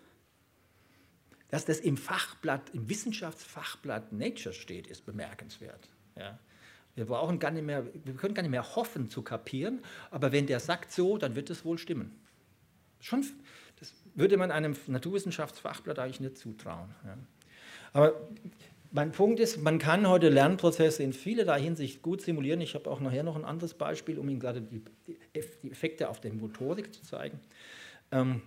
Dass das im Fachblatt, im Wissenschaftsfachblatt Nature steht, ist bemerkenswert. Ja. Wir brauchen gar nicht mehr, wir können gar nicht mehr hoffen zu kapieren, aber wenn der sagt so, dann wird es wohl stimmen. Schon, das würde man einem Naturwissenschaftsfachblatt eigentlich nicht zutrauen. Ja. Aber mein Punkt ist, man kann heute Lernprozesse in vielerlei Hinsicht gut simulieren. Ich habe auch nachher noch ein anderes Beispiel, um Ihnen gerade die, Effekte auf der Motorik zu zeigen. Ähm,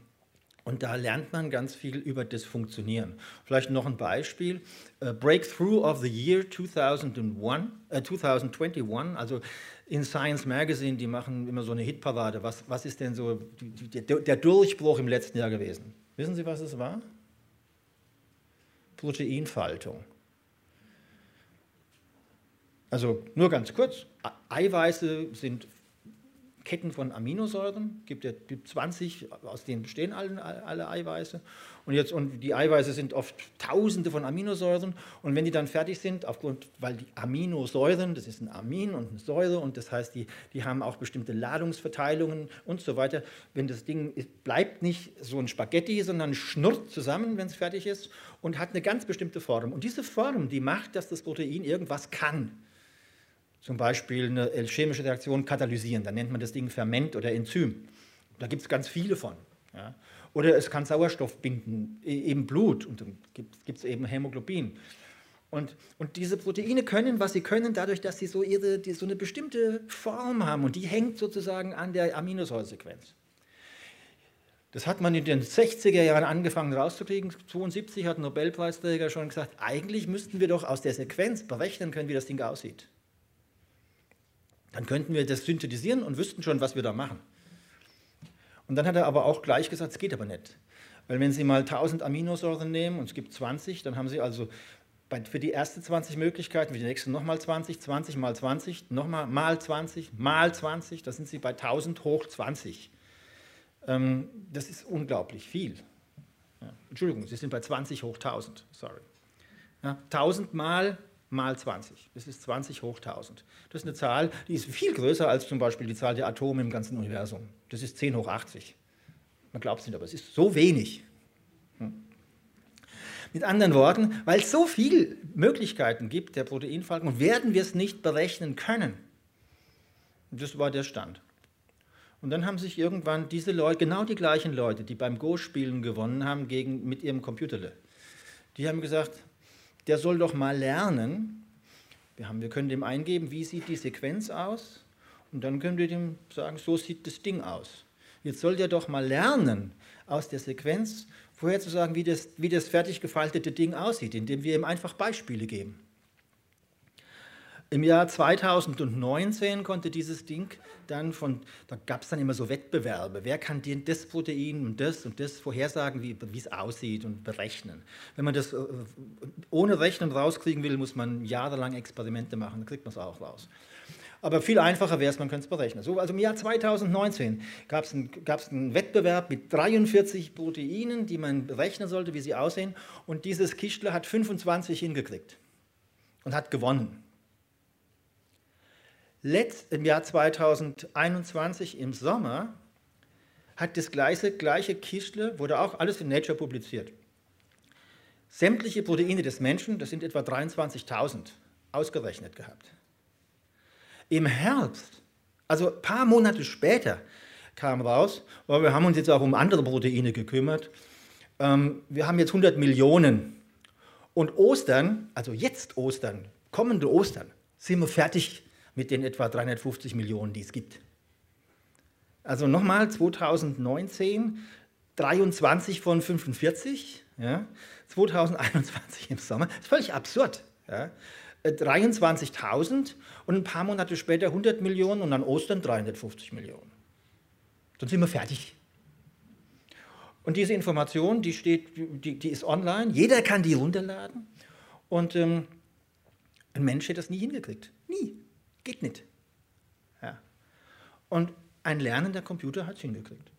und da lernt man ganz viel über das Funktionieren. Vielleicht noch ein Beispiel. Uh, Breakthrough of the Year 2001, äh, 2021, also in Science Magazine, die machen immer so eine Hitparade. Was, was ist denn so die, der Durchbruch im letzten Jahr gewesen? Wissen Sie, was es war? Proteinfaltung. Also nur ganz kurz, Eiweiße sind Ketten von Aminosäuren, gibt ja gibt 20, aus denen bestehen alle, alle Eiweiße. Und, jetzt, und die Eiweiße sind oft tausende von Aminosäuren. Und wenn die dann fertig sind, aufgrund, weil die Aminosäuren, das ist ein Amin und eine Säure, und das heißt, die, die haben auch bestimmte Ladungsverteilungen und so weiter. Wenn das Ding ist, bleibt nicht so ein Spaghetti, sondern schnurrt zusammen, wenn es fertig ist, und hat eine ganz bestimmte Form. Und diese Form, die macht, dass das Protein irgendwas kann zum Beispiel eine chemische Reaktion katalysieren. Dann nennt man das Ding Ferment oder Enzym. Da gibt es ganz viele von. Ja. Oder es kann Sauerstoff binden, eben Blut, und dann gibt es eben Hämoglobin. Und, und, diese Proteine können, was sie können, dadurch, dass sie so, ihre, die, so eine bestimmte Form haben und die hängt sozusagen an der Aminosäuresequenz. Das hat man in den 60er Jahren angefangen rauszukriegen. 1972 hat ein Nobelpreisträger schon gesagt, eigentlich müssten wir doch aus der Sequenz berechnen können, wie das Ding aussieht. Dann könnten wir das synthetisieren und wüssten schon, was wir da machen. Und dann hat er aber auch gleich gesagt, es geht aber nicht. Weil wenn Sie mal 1000 Aminosäuren nehmen und es gibt 20, dann haben Sie also für die erste 20 Möglichkeiten, für die nächste nochmal 20, 20 mal 20, nochmal mal 20, mal 20, da sind Sie bei 1000 hoch 20. Ähm, das ist unglaublich viel. Entschuldigung, Sie sind bei 20 hoch 1000, sorry. 1000 mal mal 20. Das ist 20 hoch 1000. Das ist eine Zahl, die ist viel größer als zum Beispiel die Zahl der Atome im ganzen Universum. Das ist 10 hoch 80. Man glaubt es nicht, aber es ist so wenig. Hm. Mit anderen Worten, weil es so viele Möglichkeiten gibt der Proteinfaltung, werden wir es nicht berechnen können. Das war der Stand. Und dann haben sich irgendwann diese Leute, genau die gleichen Leute, die beim Go-Spielen gewonnen haben gegen, mit ihrem Computerle, die haben gesagt, der soll doch mal lernen. Wir, haben, wir können dem eingeben, wie sieht die Sequenz aus? Und dann können wir dem sagen, so sieht das Ding aus. Jetzt soll der doch mal lernen, aus der Sequenz vorherzusagen, wie das, wie das fertig gefaltete Ding aussieht, indem wir ihm einfach Beispiele geben. Im Jahr 2019 konnte dieses Ding dann von, da gab es dann immer so Wettbewerbe, wer kann dir das Protein und das und das vorhersagen, wie es aussieht und berechnen. Wenn man das äh, ohne Rechnen rauskriegen will, muss man jahrelang Experimente machen, dann kriegt man es auch raus. Aber viel einfacher wäre es, man könnte es berechnen. So, also im Jahr 2019 gab es einen, Wettbewerb mit 43 Proteinen, die man berechnen sollte, wie sie aussehen. Und dieses Kischler hat 25 hingekriegt und hat gewonnen. Letzt, Im Jahr 2021 im Sommer hat das gleiche, gleiche Kischle, wurde auch alles in Nature publiziert. Sämtliche Proteine des Menschen, das sind etwa 23.000, ausgerechnet gehabt. Im Herbst, also ein paar Monate später, kam raus, weil wir haben uns jetzt auch um andere Proteine gekümmert, ähm, wir haben jetzt 100 Millionen. Und Ostern, also jetzt Ostern, kommende Ostern, sind wir fertig mit den etwa 350 Millionen, die es gibt. Also nochmal 2019 23 von 45, ja, 2021 im Sommer, das ist völlig absurd. Ja. 23.000 äh, und ein paar Monate später 100 Millionen und an Ostern 350 Millionen. Dann sind wir fertig. Und diese Information, die, steht, die, die ist online, jeder kann die runterladen und ähm, ein Mensch hätte das nie hingekriegt. Geht nicht. Ja. Und ein lernender Computer hat es hingekriegt.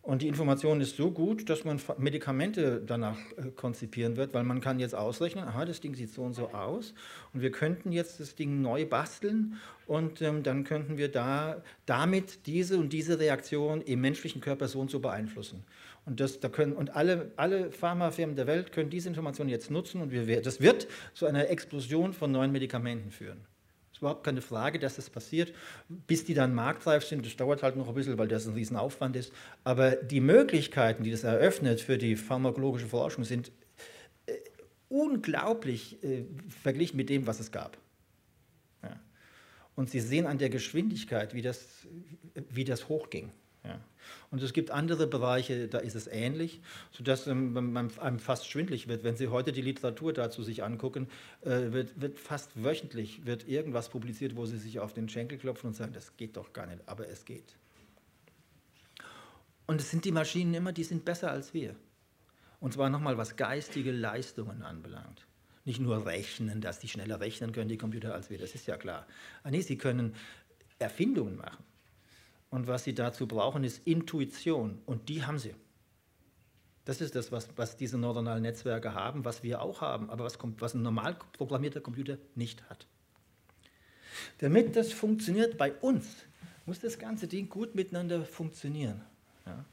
Und die Information ist so gut, dass man Medikamente danach äh, konzipieren wird, weil man kann jetzt ausrechnen, aha, das Ding sieht so und so aus und wir könnten jetzt das Ding neu basteln und ähm, dann könnten wir da, damit diese und diese Reaktion im menschlichen Körper so und so beeinflussen. Und, das, da können, und alle, alle Pharmafirmen der Welt können diese Information jetzt nutzen und wir, das wird zu einer Explosion von neuen Medikamenten führen ist überhaupt keine Frage, dass das passiert. Bis die dann marktreif sind, das dauert halt noch ein bisschen, weil das ein Riesenaufwand ist. Aber die Möglichkeiten, die das eröffnet für die pharmakologische Forschung, sind äh, unglaublich äh, verglichen mit dem, was es gab. Ja. Und Sie sehen an der Geschwindigkeit, wie das, wie das hochging. Ja. Und es gibt andere Bereiche, da ist es ähnlich, sodass ähm, einem fast schwindlig wird. Wenn Sie heute die Literatur dazu sich angucken, äh, wird, wird, fast wöchentlich wird irgendwas publiziert, wo Sie sich auf den Schenkel klopfen und sagen, das geht doch gar nicht, aber es geht. Und es sind die Maschinen immer, die sind besser als wir. Und zwar nochmal, was geistige Leistungen anbelangt. Nicht nur rechnen, dass die schneller rechnen können, die Computer, als wir, das ist ja klar. Ah, nee, sie können Erfindungen machen. Und was sie dazu brauchen, ist Intuition. Und die haben sie. Das ist das, was, was diese neuronalen Netzwerke haben, was wir auch haben, aber was, was ein normal programmierter Computer nicht hat. Damit das funktioniert bei uns, muss das ganze Ding gut miteinander funktionieren. Ja.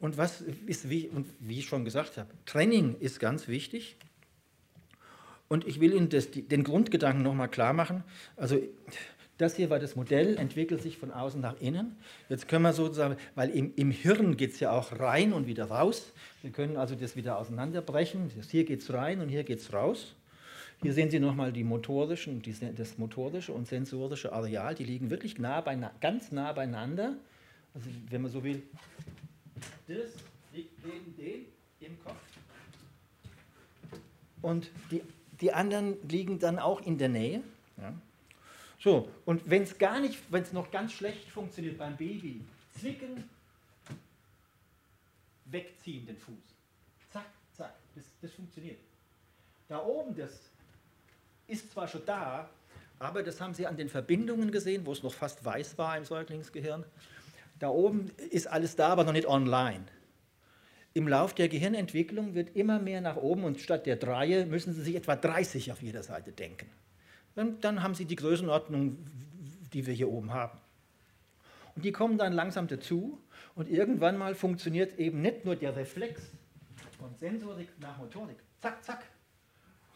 Und was ist, wie, und wie ich schon gesagt habe, Training ist ganz wichtig. Und ich will Ihnen das, den Grundgedanken nochmal klar machen. Also das hier war das Modell, entwickelt sich von außen nach innen. Jetzt können wir sozusagen, weil im, im Hirn geht es ja auch rein und wieder raus. Wir können also das wieder auseinanderbrechen. Das hier geht es rein und hier geht es raus. Hier sehen Sie nochmal die motorischen, die, das motorische und sensorische Areal. Die liegen wirklich nah ganz nah beieinander. Also wenn man so will, das liegt neben dem im Kopf. Und die, die anderen liegen dann auch in der Nähe. Ja. So, und wenn es gar nicht, wenn es noch ganz schlecht funktioniert beim Baby, zwicken, wegziehen den Fuß. Zack, zack, das, das funktioniert. Da oben, das ist zwar schon da, aber das haben Sie an den Verbindungen gesehen, wo es noch fast weiß war im Säuglingsgehirn. Da oben ist alles da, aber noch nicht online. im Lauf der Gehirnentwicklung wird immer mehr nach oben und statt der drei müssen Sie sich etwa 30 auf jeder Seite denken. Dann, haben Sie die Größenordnung, die wir hier oben haben. Und die kommen dann langsam dazu und irgendwann mal funktioniert eben nicht nur der Reflex von Sensorik nach Motorik, zack, zack,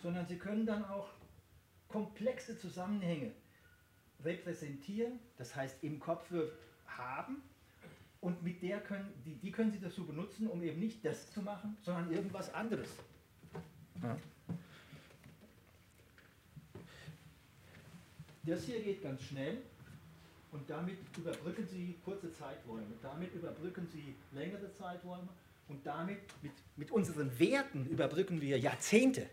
sondern Sie können dann auch komplexe Zusammenhänge repräsentieren, das heißt im Kopf haben und mit der können, die, die können Sie dazu benutzen, um eben nicht das zu machen, sondern irgendwas anderes. Ja. Das hier geht ganz schnell und damit überbrücken Sie kurze Zeiträume, damit überbrücken Sie längere Zeiträume und damit mit, mit unseren Werten überbrücken wir Jahrzehnte.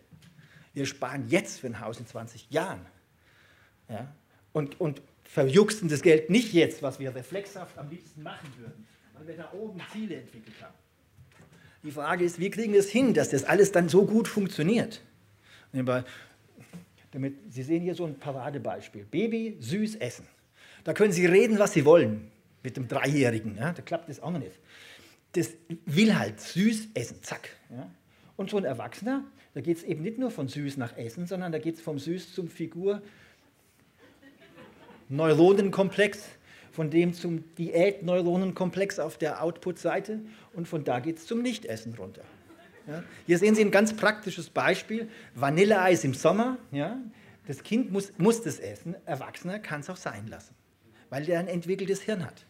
Wir sparen jetzt für ein Haus in 20 Jahren. Ja? Und, und verjuxten das Geld nicht jetzt, was wir reflexhaft am liebsten machen würden, weil wir da oben Ziele entwickelt haben. Die Frage ist, wie kriegen wir es hin, dass das alles dann so gut funktioniert? Damit, Sie sehen hier so ein Paradebeispiel. Baby süß essen. Da können Sie reden, was Sie wollen mit dem Dreijährigen. Ja? Da klappt das auch noch nicht. Das will halt süß essen, zack. Ja? Und so ein Erwachsener, da geht es eben nicht nur von süß nach Essen, sondern da geht es vom süß zum Figur Neuronenkomplex, von dem zum Diät-Neuronenkomplex auf der Output-Seite und von da geht es zum Nichtessen runter. Ja? Hier sehen Sie ein ganz praktisches Beispiel: Vanilleeis im Sommer. Ja? Das Kind muss, muss das essen, Erwachsener kann es auch sein lassen, weil der ein entwickeltes Hirn hat.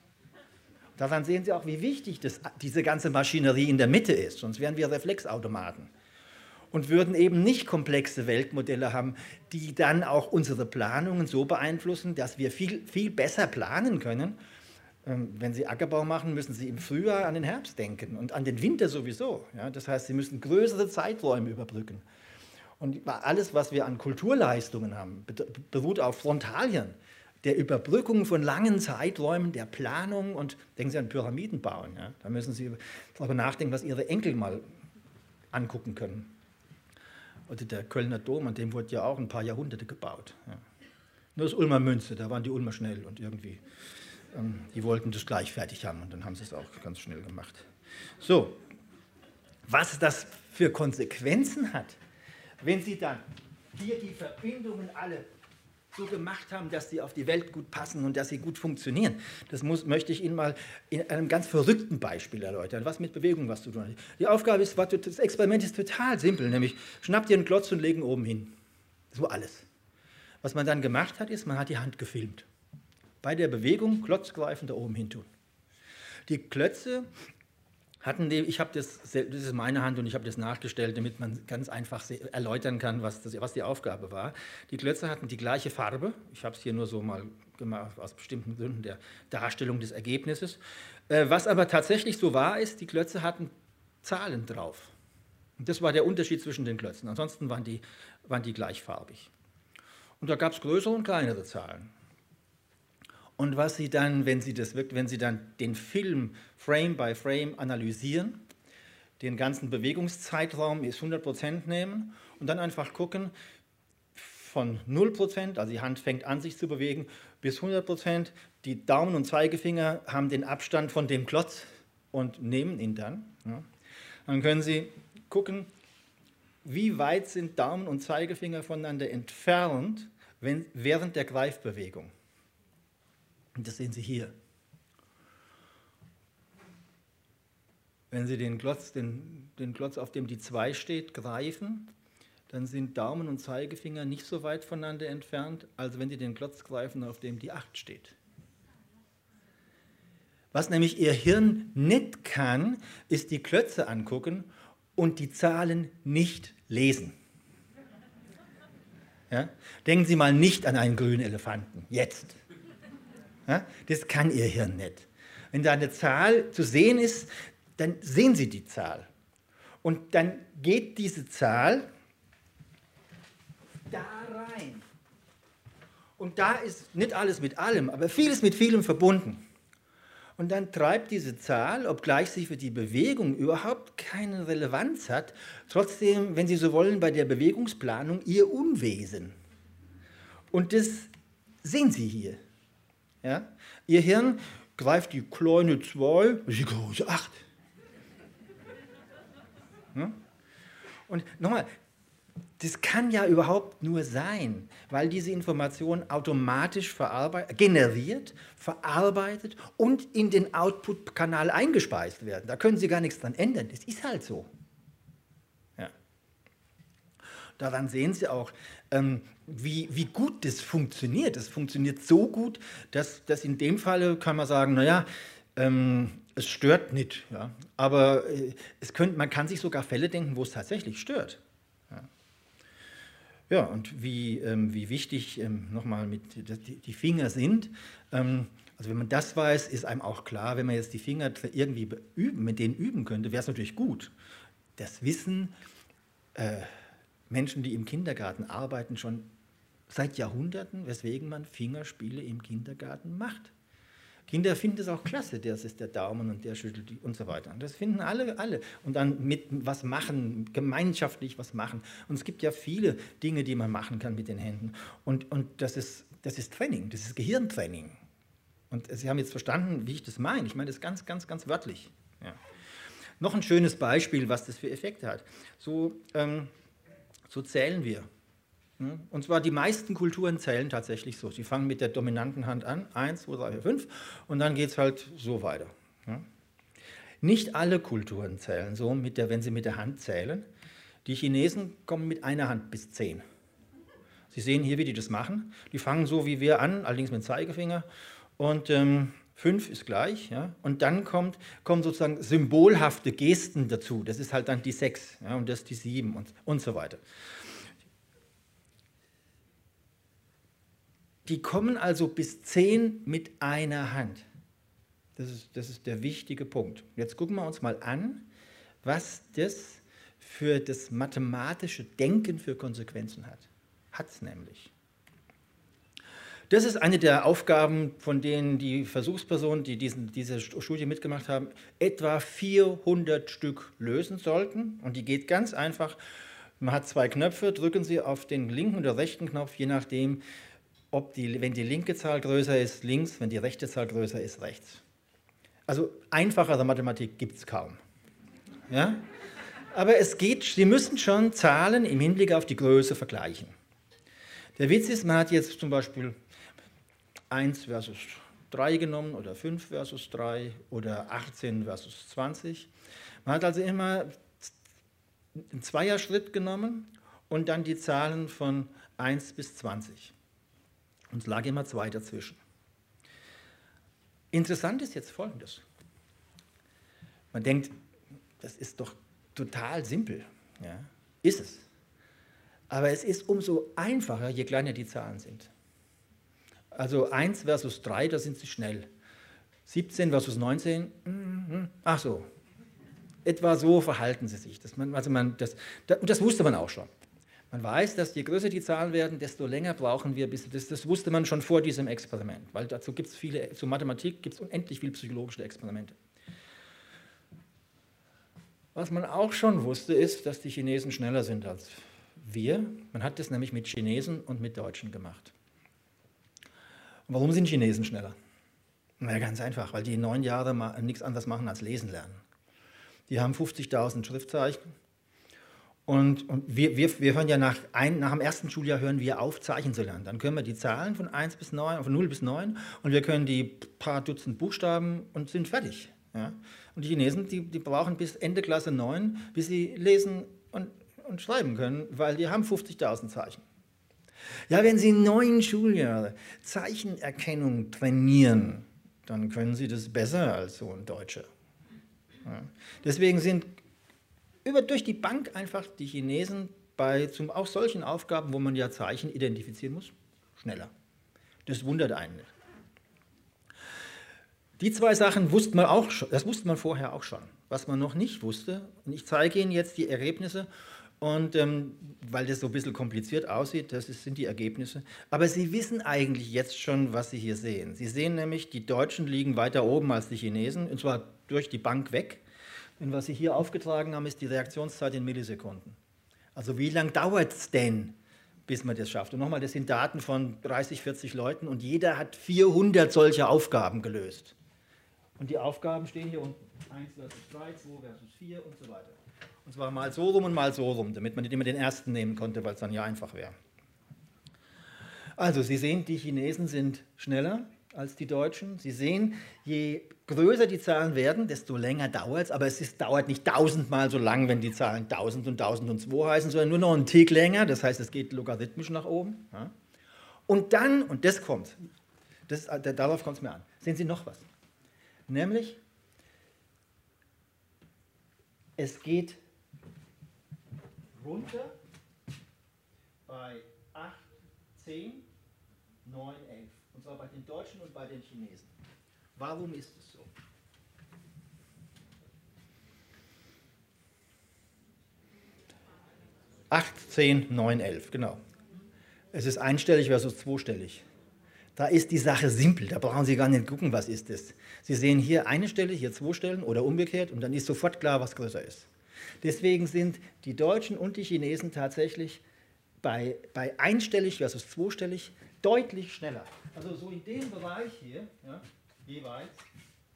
Daran sehen Sie auch, wie wichtig das, diese ganze Maschinerie in der Mitte ist, sonst wären wir Reflexautomaten und würden eben nicht komplexe Weltmodelle haben, die dann auch unsere Planungen so beeinflussen, dass wir viel, viel besser planen können. Ähm, wenn Sie Ackerbau machen, müssen Sie im Frühjahr an den Herbst denken und an den Winter sowieso. Ja, das heißt, Sie müssen größere Zeiträume überbrücken. Und alles, was wir an Kulturleistungen haben, beruht auf Frontalien, der Überbrückung von langen Zeiträumen, der Planung und denken Sie an Pyramiden bauen. Ja? Da müssen Sie darüber nachdenken, was Ihre Enkel mal angucken können. Oder der Kölner Dom, an dem wurde ja auch ein paar Jahrhunderte gebaut. Ja. Nur das Ulmer Münze, da waren die Ulmer schnell und irgendwie, die wollten das gleich fertig haben und dann haben sie es auch ganz schnell gemacht. So, was das für Konsequenzen hat, wenn Sie dann hier die Verbindungen alle so gemacht haben, dass sie auf die Welt gut passen und dass sie gut funktionieren. Das muss, möchte ich Ihnen mal in einem ganz verrückten Beispiel erläutern, was mit Bewegung was zu tun hat. Die Aufgabe ist, das Experiment ist total simpel, nämlich schnappt ihr einen Klotz und legen oben hin. So alles. Was man dann gemacht hat, ist, man hat die Hand gefilmt. Bei der Bewegung Klotz greifen, da oben hin tun. Die Klötze hatten die, ich habe das, das ist meine Hand und ich habe das nachgestellt, damit man ganz einfach erläutern kann, was, das, was die Aufgabe war. Die Klötze hatten die gleiche Farbe. Ich habe es hier nur so mal gemacht, aus bestimmten Gründen der Darstellung des Ergebnisses. Äh, was aber tatsächlich so war, ist, die Klötze hatten Zahlen drauf. Und das war der Unterschied zwischen den Klötzen. Ansonsten waren die, waren die gleichfarbig. Und da gab es größere und kleinere Zahlen. Und was Sie dann, wenn Sie, das, wenn Sie dann den Film Frame by Frame analysieren, den ganzen Bewegungszeitraum ist 100% nehmen und dann einfach gucken, von 0%, also die Hand fängt an sich zu bewegen, bis 100%, die Daumen und Zeigefinger haben den Abstand von dem Klotz und nehmen ihn dann. Ja. Dann können Sie gucken, wie weit sind Daumen und Zeigefinger voneinander entfernt wenn, während der Greifbewegung. Und das sehen Sie hier. Wenn Sie den Klotz, den, den Klotz, auf dem die 2 steht, greifen, dann sind Daumen und Zeigefinger nicht so weit voneinander entfernt, als wenn Sie den Klotz greifen, auf dem die 8 steht. Was nämlich Ihr Hirn nicht kann, ist die Klötze angucken und die Zahlen nicht lesen. Ja? Denken Sie mal nicht an einen grünen Elefanten, jetzt. Ja? Das kann Ihr Hirn nicht. Wenn da eine Zahl zu sehen ist, dann sehen Sie die Zahl. Und dann geht diese Zahl da rein. Und da ist nicht alles mit allem, aber vieles mit vielem verbunden. Und dann treibt diese Zahl, obgleich sie für die Bewegung überhaupt keine Relevanz hat, trotzdem, wenn Sie so wollen, bei der Bewegungsplanung ihr Unwesen. Und das sehen Sie hier. Ja? Ihr Hirn greift die kleine 2, die große 8. Ne? Und nochmal, das kann ja überhaupt nur sein, weil diese Information automatisch generiert, verarbeitet und in den Output-Kanal eingespeist werden. Da können Sie gar nichts dran ändern. Das ist halt so. Ja. Daran sehen Sie auch, ähm, wie, wie gut das funktioniert. Es funktioniert so gut, dass, dass in dem Fall kann man sagen, naja, ähm, es stört nicht. Ja. Aber äh, es könnt, man kann sich sogar Fälle denken, wo es tatsächlich stört. Ja, und wie, ähm, wie wichtig ähm, nochmal die, die, Finger sind. Ähm, also wenn man das weiß, ist einem auch klar, wenn man jetzt die Finger irgendwie üben, mit denen üben könnte, wäre es natürlich gut. Das Wissen, äh, Menschen, die im Kindergarten arbeiten, schon seit Jahrhunderten, weswegen man Fingerspiele im Kindergarten macht. Kinder finden es auch klasse, das ist der Daumen und der schüttelt die und so weiter. Das finden alle, alle. Und dann mit was machen, gemeinschaftlich was machen. Und es gibt ja viele Dinge, die man machen kann mit den Händen. Und, und das, ist, das ist Training, das ist Gehirntraining. Und Sie haben jetzt verstanden, wie ich das meine. Ich meine das ganz, ganz, ganz wörtlich. Ja. Noch ein schönes Beispiel, was das für Effekte hat. So, ähm, so zählen wir. Und zwar die meisten Kulturen zählen tatsächlich so. Sie fangen mit der dominanten Hand an, 1, 2, 3, 4, 5, und dann geht es halt so weiter. Nicht alle Kulturen zählen so, mit der, wenn sie mit der Hand zählen. Die Chinesen kommen mit einer Hand bis 10. Sie sehen hier, wie die das machen. Die fangen so wie wir an, allerdings mit dem Zeigefinger. Und ähm, 5 ist gleich. Ja? Und dann kommt, kommen sozusagen symbolhafte Gesten dazu. Das ist halt dann die 6 ja? und das die 7 und, und so weiter. Die kommen also bis 10 mit einer Hand. Das ist, das ist der wichtige Punkt. Jetzt gucken wir uns mal an, was das für das mathematische Denken für Konsequenzen hat. Hat es nämlich. Das ist eine der Aufgaben, von denen die Versuchspersonen, die diesen, diese Studie mitgemacht haben, etwa 400 Stück lösen sollten. Und die geht ganz einfach. Man hat zwei Knöpfe, drücken Sie auf den linken oder rechten Knopf, je nachdem, ob die, wenn die linke Zahl größer ist, links, wenn die rechte Zahl größer ist, rechts. Also einfachere Mathematik gibt es kaum. Ja? Aber es geht, Sie müssen schon Zahlen im Hinblick auf die Größe vergleichen. Der Witz ist, man hat jetzt zum Beispiel 1 versus 3 genommen oder 5 versus 3 oder 18 versus 20. Man hat also immer einen Zweierschritt genommen und dann die Zahlen von 1 bis 20. Und es lag immer zwei dazwischen. Interessant ist jetzt Folgendes. Man denkt, das ist doch total simpel. Ja, ist es. Aber es ist umso einfacher, je kleiner die Zahlen sind. Also 1 versus 3, da sind sie schnell. 17 versus 19, mm, ach so. Etwa so verhalten sie sich. Das man, also man, das, das, das wusste man auch schon. Man weiß, dass je größer die Zahlen werden, desto länger brauchen wir, bis das, das wusste man schon vor diesem Experiment, weil dazu gibt es viele, zu Mathematik gibt es unendlich viele psychologische Experimente. Was man auch schon wusste, ist, dass die Chinesen schneller sind als wir. Man hat das nämlich mit Chinesen und mit Deutschen gemacht. Und warum sind Chinesen schneller? Na ganz einfach, weil die neun Jahre nichts anderes machen als lesen lernen. Die haben 50.000 Schriftzeichen, und, und wir, wir, wir hören ja nach, ein, nach dem ersten Schuljahr hören wir auf, Zeichen zu lernen. Dann können wir die Zahlen von 1 bis 9, von 0 bis 9 und wir können die paar Dutzend Buchstaben und sind fertig. Ja? Und die Chinesen, die, die brauchen bis Ende Klasse 9, bis sie lesen und, und schreiben können, weil die haben 50.000 Zeichen. Ja, wenn Sie neun Schuljahre Zeichenerkennung trainieren, dann können Sie das besser als so ein Deutscher. Ja. Deswegen sind über, durch die Bank einfach die Chinesen bei zum, auch solchen Aufgaben, wo man ja Zeichen identifizieren muss, schneller. Das wundert einen nicht. Die zwei Sachen wusste man auch schon, das wusste man vorher auch schon. Was man noch nicht wusste, und ich zeige Ihnen jetzt die Ergebnisse, und ähm, weil das so ein bisschen kompliziert aussieht, das sind die Ergebnisse. Aber Sie wissen eigentlich jetzt schon, was Sie hier sehen. Sie sehen nämlich, die Deutschen liegen weiter oben als die Chinesen, und zwar durch die Bank weg. Und was Sie hier aufgetragen haben, ist die Reaktionszeit in Millisekunden. Also wie lange dauert es denn, bis man das schafft? Und nochmal, das sind Daten von 30, 40 Leuten und jeder hat 400 solcher Aufgaben gelöst. Und die Aufgaben stehen hier unten. 1 versus 3, 2 versus 4 und so weiter. Und zwar mal so rum und mal so rum, damit man nicht immer den ersten nehmen konnte, weil es dann ja einfach wäre. Also Sie sehen, die Chinesen sind schneller als die Deutschen. Sie sehen, je größer die Zahlen werden, desto länger dauert es. Aber es ist, dauert nicht tausendmal so lang, wenn die Zahlen 1000 und 1002 heißen, sondern nur noch einen Tick länger. Das heißt, es geht logarithmisch nach oben. Und dann, und das kommt, das, darauf kommt es mir an, sehen Sie noch was. Nämlich, es geht runter bei 8, 10, 9, 11. Und zwar bei den Deutschen und bei den Chinesen. Warum ist es so? Acht, zehn, neun, elf, genau. Es ist einstellig versus zweistellig. Da ist die Sache simpel, da brauchen Sie gar nicht gucken, was ist das. Sie sehen hier eine Stelle, hier zwei Stellen oder umgekehrt und dann ist sofort klar, was größer ist. Deswegen sind die Deutschen und die Chinesen tatsächlich bei, bei einstellig versus zweistellig deutlich schneller. Also so in dem Bereich hier, ja, jeweils,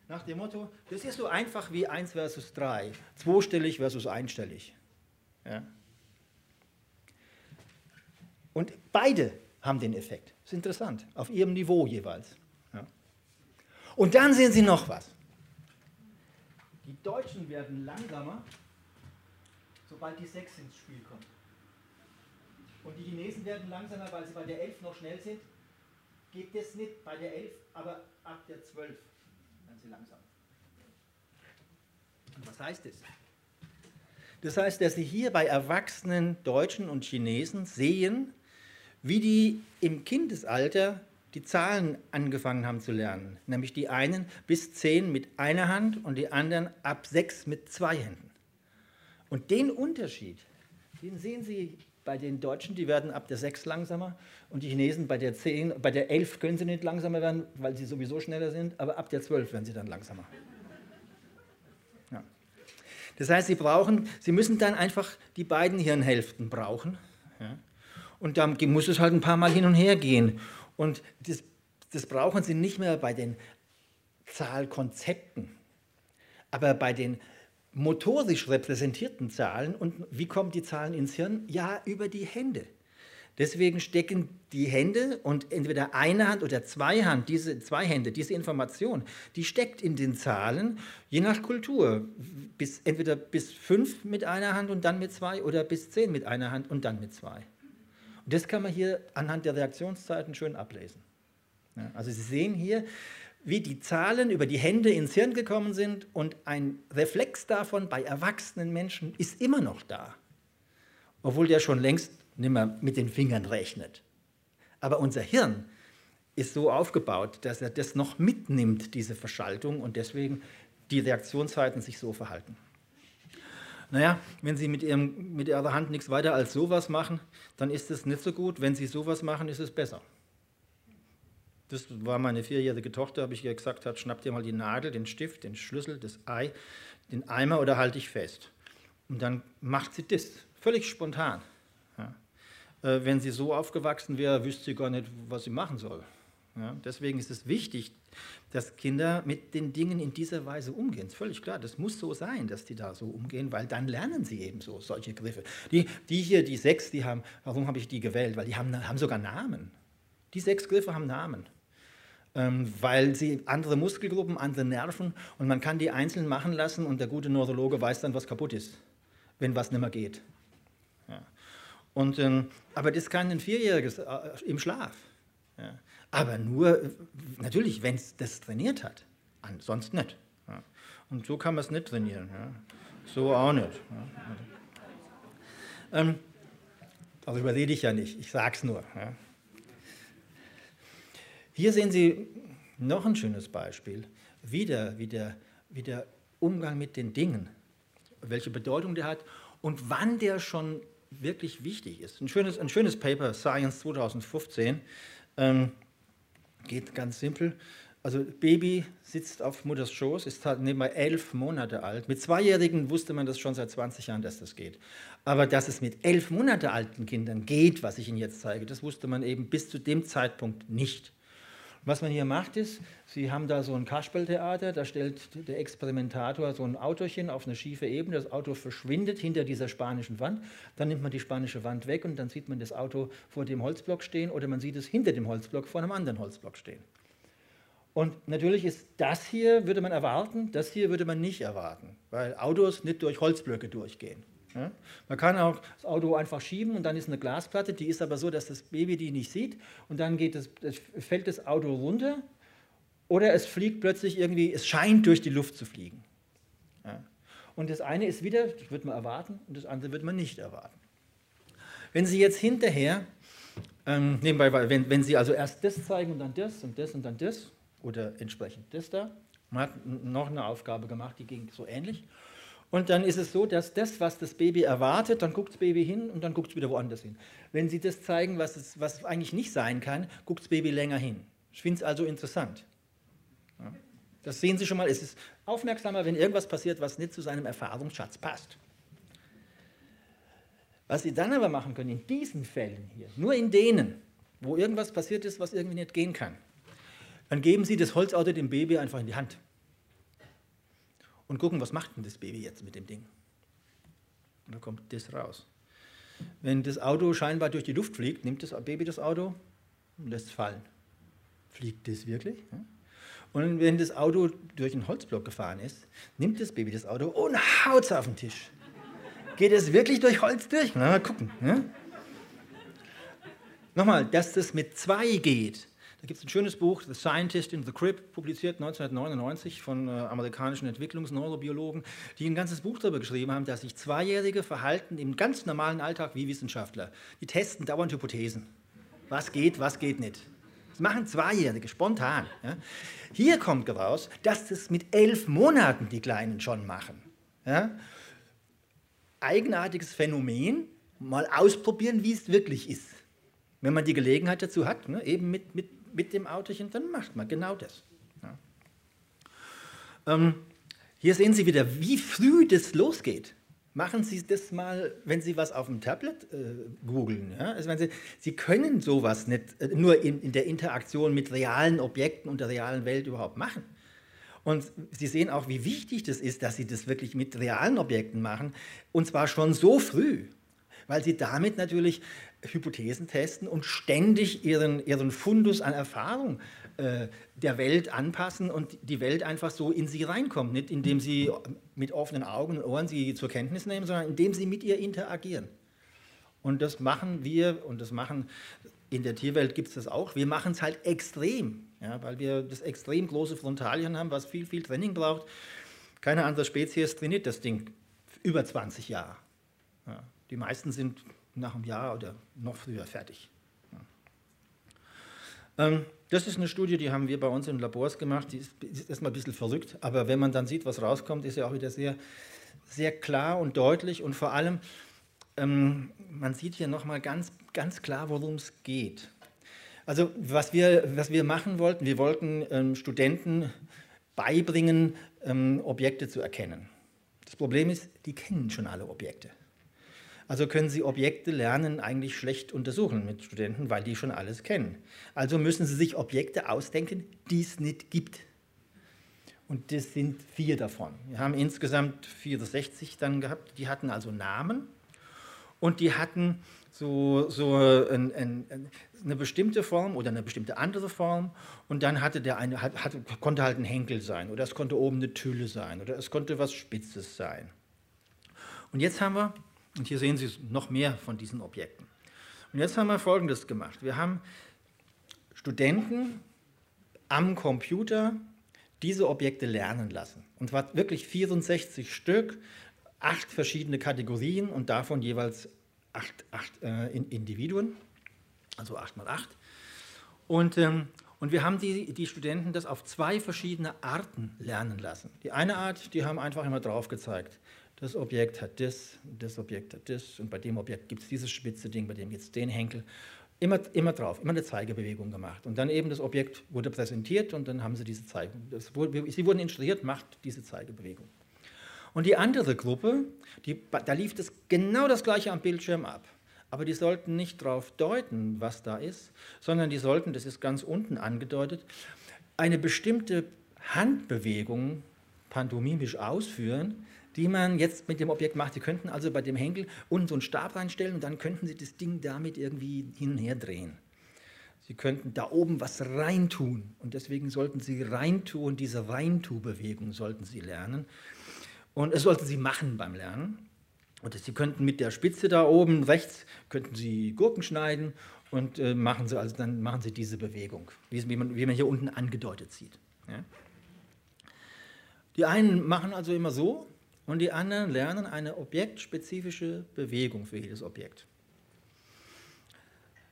nach dem Motto, das ist so einfach wie 1 versus 3, zweistellig versus einstellig. Ja. Und beide haben den Effekt. Das ist interessant, auf ihrem Niveau jeweils. Ja. Und dann sehen Sie noch was. Die Deutschen werden langsamer, sobald die 6 ins Spiel kommt. Und die Chinesen werden langsamer, weil sie bei der 11 noch schnell sind. Geht das nicht bei der 11, aber ab der 12 werden sie langsam. Und was heißt das? Das heißt, dass Sie hier bei erwachsenen Deutschen und Chinesen sehen, wie die im Kindesalter die Zahlen angefangen haben zu lernen. Nämlich die einen bis zehn mit einer Hand und die anderen ab sechs mit zwei Händen. Und den Unterschied, den sehen Sie bei den Deutschen, die werden ab der 6 langsamer und die Chinesen bei der 10, bei der 11 können sie nicht langsamer werden, weil sie sowieso schneller sind, aber ab der 12 werden sie dann langsamer. Ja. Das heißt, sie brauchen, sie müssen dann einfach die beiden Hirnhälften brauchen. Ja. Und da muss es halt ein paar Mal hin und her gehen. Und das, das brauchen Sie nicht mehr bei den Zahlkonzepten, aber bei den motorisch repräsentierten Zahlen. Und wie kommen die Zahlen ins Hirn? Ja, über die Hände. Deswegen stecken die Hände und entweder eine Hand oder zwei Hand, diese zwei Hände, diese Information, die steckt in den Zahlen, je nach Kultur, bis, entweder bis fünf mit einer Hand und dann mit zwei oder bis zehn mit einer Hand und dann mit zwei. Und das kann man hier anhand der Reaktionszeiten schön ablesen. Ja, also Sie sehen hier, wie die Zahlen über die Hände ins Hirn gekommen sind und ein Reflex davon bei erwachsenen Menschen ist immer noch da, obwohl der schon längst nicht mehr mit den Fingern rechnet. Aber unser Hirn ist so aufgebaut, dass er das noch mitnimmt, diese Verschaltung, und deswegen die Reaktionszeiten sich so verhalten. Naja, wenn Sie mit, ihrem, mit Ihrer Hand nichts weiter als sowas machen, dann ist es nicht so gut. Wenn Sie sowas machen, ist es besser. Das war meine vierjährige Tochter, habe ich ihr gesagt, hat, schnapp dir mal die Nadel, den Stift, den Schlüssel, das Ei, den Eimer oder halte ich fest. Und dann macht sie das, völlig spontan. Ja. Äh, wenn sie so aufgewachsen wäre, wüsste sie gar nicht, was sie machen soll. Ja. Deswegen ist es wichtig, dass Kinder mit den Dingen in dieser Weise umgehen. Ist völlig klar, das muss so sein, dass die da so umgehen, weil dann lernen sie eben so solche Griffe. Die, die hier, die sechs, die haben, warum habe ich die gewählt? Weil die haben, haben sogar Namen. Die sechs Griffe haben Namen, weil sie andere Muskelgruppen, andere Nerven und man kann die einzeln machen lassen und der gute Neurologe weiß dann, was kaputt ist, wenn was nicht mehr geht. Ja. Und, ähm, aber das kann ein Vierjähriges äh, im Schlaf. Ja. Aber nur, natürlich, wenn es das trainiert hat. Ansonsten nicht. Ja. Und so kann man es nicht trainieren. So auch nicht. Ja. Ähm, darüber rede ich ja nicht, ich sage es nur. Hier sehen Sie noch ein schönes Beispiel, wieder, wie der, wie der Umgang mit den Dingen, welche Bedeutung der hat und wann der schon wirklich wichtig ist. Ein schönes, ein schönes Paper, Science 2015. Ähm, Geht ganz simpel. Also Baby sitzt auf Mutters Schoß, ist halt nebenbei elf Monate alt. Mit Zweijährigen wusste man das schon seit 20 Jahren, dass das geht. Aber dass es mit elf Monate alten Kindern geht, was ich Ihnen jetzt zeige, das wusste man eben bis zu dem Zeitpunkt nicht. Was man hier macht ist, Sie haben da so ein Kasperltheater, da stellt der Experimentator so ein Autochen auf eine schiefe Ebene, das Auto verschwindet hinter dieser spanischen Wand, dann nimmt man die spanische Wand weg und dann sieht man das Auto vor dem Holzblock stehen oder man sieht es hinter dem Holzblock vor einem anderen Holzblock stehen. Und natürlich ist das hier, würde man erwarten, das hier würde man nicht erwarten, weil Autos nicht durch Holzblöcke durchgehen. Ja? Man kann auch das Auto einfach schieben und dann ist eine Glasplatte, die ist aber so, dass das Baby die nicht sieht und dann geht das, fällt das Auto runter oder es fliegt plötzlich irgendwie, es scheint durch die Luft zu fliegen. Ja? Und das eine ist wieder, das wird man erwarten und das andere wird man nicht erwarten. Wenn Sie jetzt hinterher, ähm, nebenbei, wenn, wenn Sie also erst das zeigen und dann das und das und dann das oder entsprechend das da, man hat noch eine Aufgabe gemacht, die ging so ähnlich. Und dann ist es so, dass das, was das Baby erwartet, dann guckt das Baby hin und dann guckt es wieder woanders hin. Wenn Sie das zeigen, was, es, was eigentlich nicht sein kann, guckt das Baby länger hin. Ich finde es also interessant. Das sehen Sie schon mal. Es ist aufmerksamer, wenn irgendwas passiert, was nicht zu seinem Erfahrungsschatz passt. Was Sie dann aber machen können, in diesen Fällen hier, nur in denen, wo irgendwas passiert ist, was irgendwie nicht gehen kann, dann geben Sie das Holzauto dem Baby einfach in die Hand und gucken, was macht denn das Baby jetzt mit dem Ding. Und da kommt das raus. Wenn das Auto scheinbar durch die Luft fliegt, nimmt das Baby das Auto und lässt es fallen. Fliegt das wirklich? Und wenn das Auto durch einen Holzblock gefahren ist, nimmt das Baby das Auto und haut es auf den Tisch. Geht es wirklich durch Holz durch? Na, mal gucken. Ja? Nochmal, dass das mit zwei geht, gibt es ein schönes Buch, The Scientist in the Crib, publiziert 1999 von äh, amerikanischen Entwicklungsneurobiologen, die ein ganzes Buch darüber geschrieben haben, dass sich Zweijährige verhalten im ganz normalen Alltag wie Wissenschaftler. Die testen dauernd Hypothesen. Was geht, was geht nicht. Das machen Zweijährige spontan. Ja. Hier kommt raus, dass das mit elf Monaten die Kleinen schon machen. Ja. Eigenartiges Phänomen, mal ausprobieren, wie es wirklich ist. Wenn man die Gelegenheit dazu hat, ne, eben mit, mit mit dem Autochen, dann macht man genau das. Ja. Ähm, hier sehen Sie wieder, wie früh das losgeht. Machen Sie das mal, wenn Sie was auf dem Tablet äh, googeln. Ja? Also Sie, Sie können sowas nicht äh, nur in, in der Interaktion mit realen Objekten und der realen Welt überhaupt machen. Und Sie sehen auch, wie wichtig das ist, dass Sie das wirklich mit realen Objekten machen, und zwar schon so früh, weil Sie damit natürlich Hypothesen testen und ständig ihren, ihren Fundus an Erfahrung äh, der Welt anpassen und die Welt einfach so in sie reinkommt. Nicht indem sie mit offenen Augen und Ohren sie zur Kenntnis nehmen, sondern indem sie mit ihr interagieren. Und das machen wir und das machen, in der Tierwelt gibt es das auch, wir machen es halt extrem, ja, weil wir das extrem große Frontalien haben, was viel, viel Training braucht. Keine andere Spezies trainiert das Ding über 20 Jahre. Ja. Die meisten sind nach einem Jahr oder noch früher fertig. Ähm, das ist eine Studie, die haben wir bei uns in Labors gemacht. Die ist, erstmal ein bisschen verrückt, aber wenn man dann sieht, was rauskommt, ist ja auch wieder sehr, sehr klar und deutlich und vor allem, ähm, man sieht hier nochmal ganz, ganz klar, worum es geht. Also was wir, was wir machen wollten, wir wollten ähm, Studenten beibringen, Objekte zu erkennen. Das Problem ist, die kennen schon alle Objekte. Also können Sie Objekte lernen eigentlich schlecht untersuchen mit Studenten, weil die schon alles kennen. Also müssen Sie sich Objekte ausdenken, die es nicht gibt. Und das sind vier davon. Wir haben insgesamt 64 dann gehabt. Die hatten also Namen und die hatten so, so ein, ein, eine bestimmte Form oder eine bestimmte andere Form. Und dann hatte der eine, hat, konnte halt ein Henkel sein oder es konnte oben eine Tülle sein oder es konnte was Spitzes sein. Und jetzt haben wir und hier sehen Sie noch mehr von diesen Objekten. Und jetzt haben wir Folgendes gemacht. Wir haben Studenten am Computer diese Objekte lernen lassen. Und zwar wirklich 64 Stück, acht verschiedene Kategorien und davon jeweils acht, acht äh, Individuen, also acht mal acht. Und, ähm, und wir haben die, die Studenten das auf zwei verschiedene Arten lernen lassen. Die eine Art, die haben einfach immer drauf gezeigt das Objekt hat das, das Objekt hat das und bei dem Objekt gibt es dieses spitze Ding, bei dem gibt es den Henkel. Immer, immer drauf, immer eine Zeigebewegung gemacht. Und dann eben das Objekt wurde präsentiert und dann haben sie diese Zeige. Wurde, sie wurden instruiert, macht diese Zeigebewegung. Und die andere Gruppe, die, da lief das genau das gleiche am Bildschirm ab. aber die sollten nicht darauf deuten, was da ist, sondern die sollten, das ist ganz unten angedeutet, eine bestimmte Handbewegung pantomimisch ausführen, die man jetzt mit dem Objekt macht. Sie könnten also bei dem Henkel unten so einen Stab reinstellen und dann könnten Sie das Ding damit irgendwie hin und her drehen. Sie könnten da oben was reintun und deswegen sollten Sie reintun, diese Reintu-Bewegung sollten Sie lernen und es sollten Sie machen beim Lernen. Und Sie könnten mit der Spitze da oben rechts, könnten Sie Gurken schneiden und äh, machen Sie also dann machen Sie diese Bewegung, wie, man, wie man hier unten angedeutet sieht. Ja? Die einen machen also immer so und die anderen lernen eine objektspezifische Bewegung für jedes Objekt.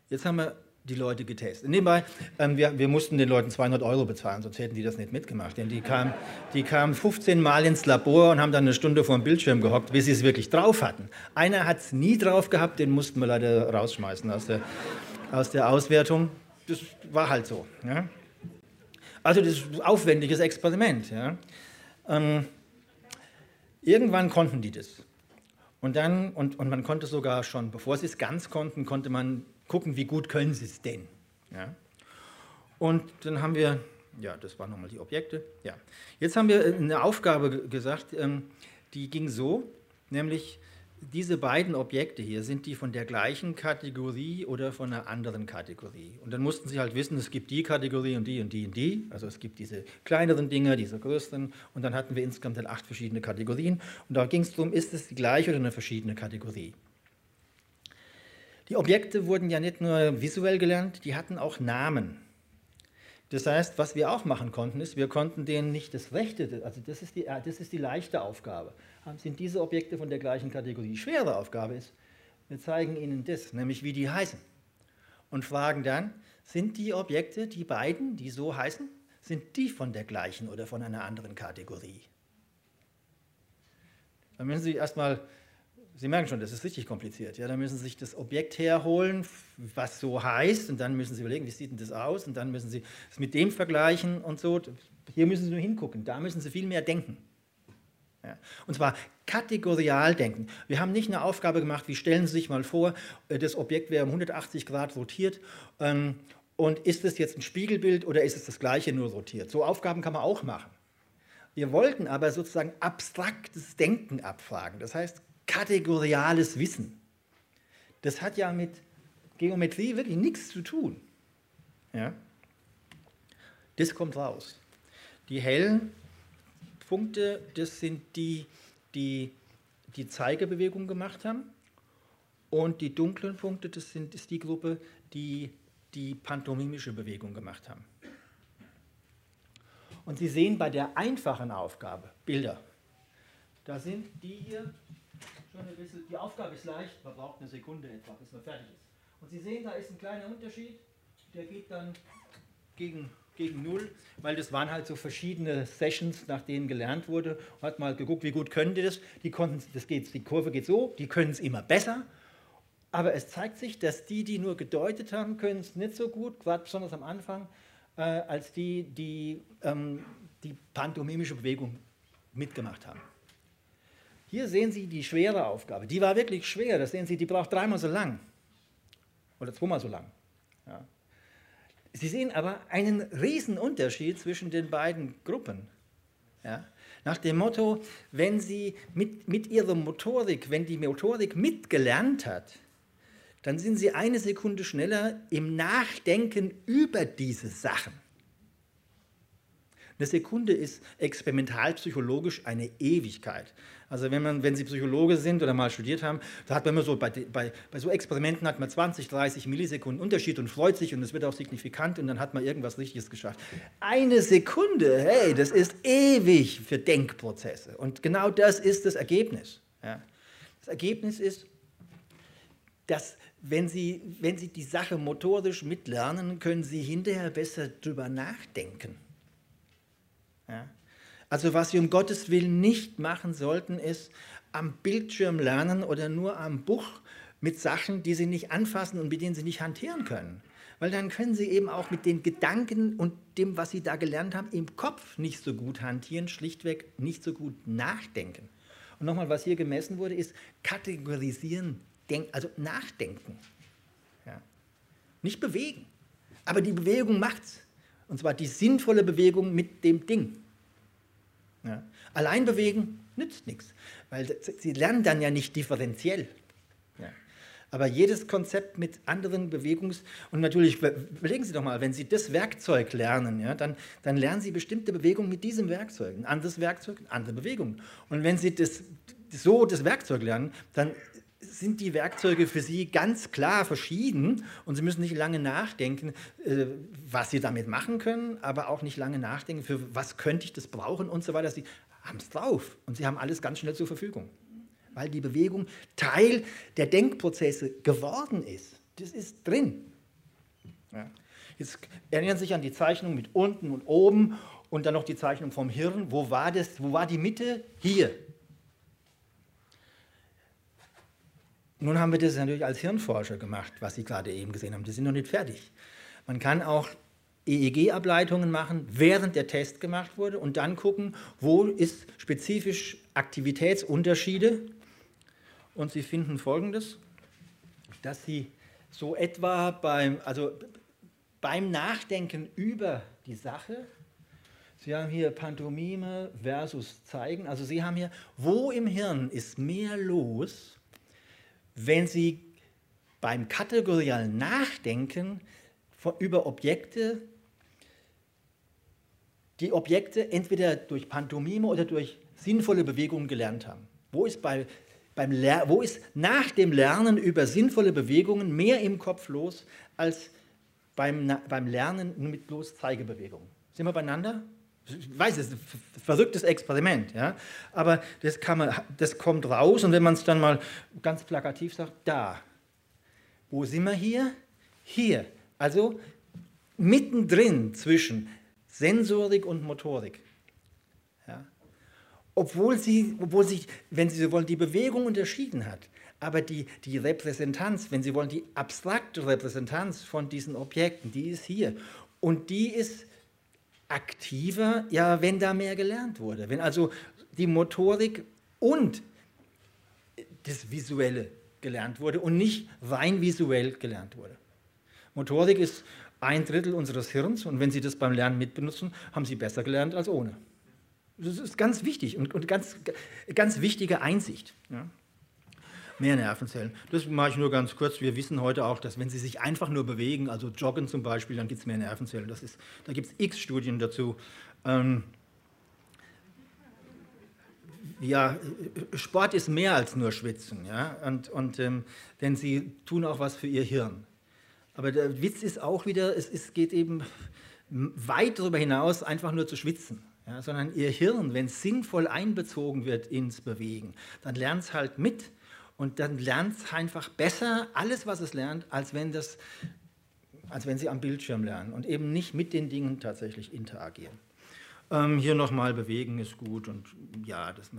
Jetzt haben wir die Leute getestet. Nebenbei, ähm, wir, wir, mussten den Leuten 200 Euro bezahlen, sonst hätten die das nicht mitgemacht. Denn die kamen, die kamen 15 Mal ins Labor und haben dann eine Stunde vor dem Bildschirm gehockt, bis sie es wirklich drauf hatten. Einer hat es nie drauf gehabt, den mussten wir leider rausschmeißen aus der, aus der Auswertung. Das war halt so. Ja? Also das ist ein aufwendiges Experiment. Ja? Ähm, irgendwann konnten die das. Und, dann, und, und man konnte sogar schon, bevor sie es ganz konnten, konnte man gucken, wie gut können sie es denn. Ja? Und dann haben wir, ja, das waren nochmal die Objekte. Ja. Jetzt haben wir eine Aufgabe gesagt, ähm, die ging so, nämlich diese beiden Objekte hier, sind die von der gleichen Kategorie oder von einer anderen Kategorie? Und dann mussten sie halt wissen, es gibt die Kategorie und die und die und die. Also es gibt diese kleineren Dinger, diese größeren. Und dann hatten wir insgesamt dann acht verschiedene Kategorien. Und da ging es darum, ist es die gleiche oder eine verschiedene Kategorie? Die Objekte wurden ja nicht nur visuell gelernt, die hatten auch Namen. Das heißt, was wir auch machen konnten, ist, wir konnten denen nicht das Rechte, also das ist die, das ist die leichte Aufgabe. Sind diese Objekte von der gleichen Kategorie? Die schwere Aufgabe ist, wir zeigen ihnen das, nämlich wie die heißen. Und fragen dann, sind die Objekte, die beiden, die so heißen, sind die von der gleichen oder von einer anderen Kategorie? Dann müssen Sie erstmal Sie merken schon, das ist richtig kompliziert. Ja, da müssen Sie sich das Objekt herholen, was so heißt, und dann müssen Sie überlegen, wie sieht denn das aus, und dann müssen Sie es mit dem vergleichen und so. Hier müssen Sie nur hingucken, da müssen Sie viel mehr denken. Ja. Und zwar kategorial denken. Wir haben nicht eine Aufgabe gemacht, wie stellen Sie sich mal vor, äh, das Objekt wäre um 180 Grad rotiert ähm, und ist es jetzt ein Spiegelbild oder ist es das gleiche nur rotiert? So Aufgaben kann man auch machen. Wir wollten aber sozusagen abstraktes Denken abfragen. Das heißt, kategoriales Wissen. Das hat ja mit Geometrie wirklich nichts zu tun. Ja? Das kommt raus. Die hellen Punkte, das sind die, die die Zeigebewegung gemacht haben. Und die dunklen Punkte, das sind, ist die Gruppe, die die pantomimische Bewegung gemacht haben. Und Sie sehen bei der einfachen Aufgabe, Bilder, da sind die hier schon ein bisschen, die Aufgabe ist leicht, man braucht eine Sekunde etwa, bis man fertig ist. Und Sie sehen, da ist ein kleiner Unterschied, der geht dann gegen, gegen Null, weil das waren halt so verschiedene Sessions, nach denen gelernt wurde. Hat mal geguckt, wie gut können die das. Die, konnten, das geht, die Kurve geht so, die können es immer besser. Aber es zeigt sich, dass die, die nur gedeutet haben, können es nicht so gut, gerade besonders am Anfang, äh, als die, die ähm, die pantomimische Bewegung mitgemacht haben. Hier sehen Sie die schwere Aufgabe. Die war wirklich schwer. Das sehen Sie, die braucht dreimal so lang. Oder zweimal so lang. Ja. Sie sehen aber einen riesen Unterschied zwischen den beiden Gruppen. Ja. Nach dem Motto, wenn Sie mit, mit Ihrer Motorik, wenn die Motorik mitgelernt hat, dann sind Sie eine Sekunde schneller im Nachdenken über diese Sachen. Eine Sekunde ist experimentalpsychologisch eine Ewigkeit. Also wenn, man, wenn Sie Psychologe sind oder mal studiert haben, da hat man immer so, bei, bei, bei so Experimenten hat man 20, 30 Millisekunden Unterschied und freut sich und es wird auch signifikant und dann hat man irgendwas Richtiges geschafft. Eine Sekunde, hey, das ist ewig für Denkprozesse. Und genau das ist das Ergebnis. Ja. Das Ergebnis ist, dass wenn Sie, wenn Sie die Sache motorisch mitlernen, können Sie hinterher besser drüber nachdenken. Ja? Also was wir um Gottes Willen nicht machen sollten, ist am Bildschirm lernen oder nur am Buch mit Sachen, die sie nicht anfassen und mit denen sie nicht hantieren können. Weil dann können sie eben auch mit den Gedanken und dem, was sie da gelernt haben, im Kopf nicht so gut hantieren, schlichtweg nicht so gut nachdenken. Und nochmal, was hier gemessen wurde, ist kategorisieren denk, also nachdenken. Ja. Nicht bewegen. Aber die Bewegung macht's. Und zwar die sinnvolle Bewegung mit dem Ding. Ja. Allein bewegen nützt nichts, weil sie lernen dann ja nicht differenziell. Ja. Aber jedes Konzept mit anderen Bewegungs- und natürlich, überlegen Sie doch mal, wenn Sie das Werkzeug lernen, ja, dann, dann lernen Sie bestimmte Bewegungen mit diesem Werkzeug. Ein anderes Werkzeug, andere Bewegungen. Und wenn Sie das, so das Werkzeug lernen, dann sind die Werkzeuge für Sie ganz klar verschieden und Sie müssen nicht lange nachdenken, äh, was Sie damit machen können, aber auch nicht lange nachdenken, für was könnte ich das brauchen und so weiter. Sie haben es drauf und Sie haben alles ganz schnell zur Verfügung, weil die Bewegung Teil der Denkprozesse geworden ist. Das ist drin. Ja. Jetzt erinnern Sie sich an die Zeichnung mit unten und oben und dann noch die Zeichnung vom Hirn. Wo war das? Wo war die Mitte? Hier. Nun haben wir das natürlich als Hirnforscher gemacht, was Sie gerade eben gesehen haben. Die sind noch nicht fertig. Man kann auch EEG-Ableitungen machen, während der Test gemacht wurde und dann gucken, wo ist spezifisch Aktivitätsunterschiede. Und Sie finden Folgendes, dass Sie so etwa beim, also beim Nachdenken über die Sache, Sie haben hier Pantomime versus Zeigen, also Sie haben hier, wo im Hirn ist mehr los, wenn Sie beim kategorialen Nachdenken über Objekte, die Objekte entweder durch Pantomime oder durch sinnvolle Bewegungen gelernt haben. Wo ist, bei, beim wo ist nach dem Lernen über sinnvolle Bewegungen mehr im Kopf los als beim, beim Lernen mit bloß Zeigebewegungen? Sind wir beieinander? Ich weiß, es ist ein verrücktes Experiment, ja? aber das, kann man, das kommt raus und wenn man es dann mal ganz plakativ sagt, da. Wo sind wir hier? Hier. Also mittendrin zwischen Sensorik und Motorik. Ja? Obwohl, sie, obwohl sich, wenn Sie so wollen, die Bewegung unterschieden hat, aber die, die Repräsentanz, wenn Sie wollen, die abstrakte Repräsentanz von diesen Objekten, die ist hier. Und die ist aktiver, ja, wenn da mehr gelernt wurde. Wenn also die Motorik und das Visuelle gelernt wurde und nicht rein visuell gelernt wurde. Motorik ist ein Drittel unseres Hirns und wenn Sie das beim Lernen mitbenutzen, haben Sie besser gelernt als ohne. Das ist ganz wichtig und, und ganz, ganz wichtige Einsicht. Ja. Mehr Nervenzellen. Das mache ich nur ganz kurz. Wir wissen heute auch, dass wenn Sie sich einfach nur bewegen, also joggen zum Beispiel, dann gibt es mehr Nervenzellen. Das ist, da gibt es x Studien dazu. Ähm, ja, Sport ist mehr als nur Schwitzen, ja, und, und ähm, denn sie tun auch was für ihr Hirn. Aber der Witz ist auch wieder, es, es geht eben weit darüber hinaus, einfach nur zu schwitzen, ja, sondern ihr Hirn, wenn es sinnvoll einbezogen wird ins Bewegen, dann lernt es halt mit und dann lernt es einfach besser alles, was es lernt, als wenn, das, als wenn sie am Bildschirm lernen und eben nicht mit den Dingen tatsächlich interagieren. Ähm, hier nochmal bewegen ist gut und ja, das,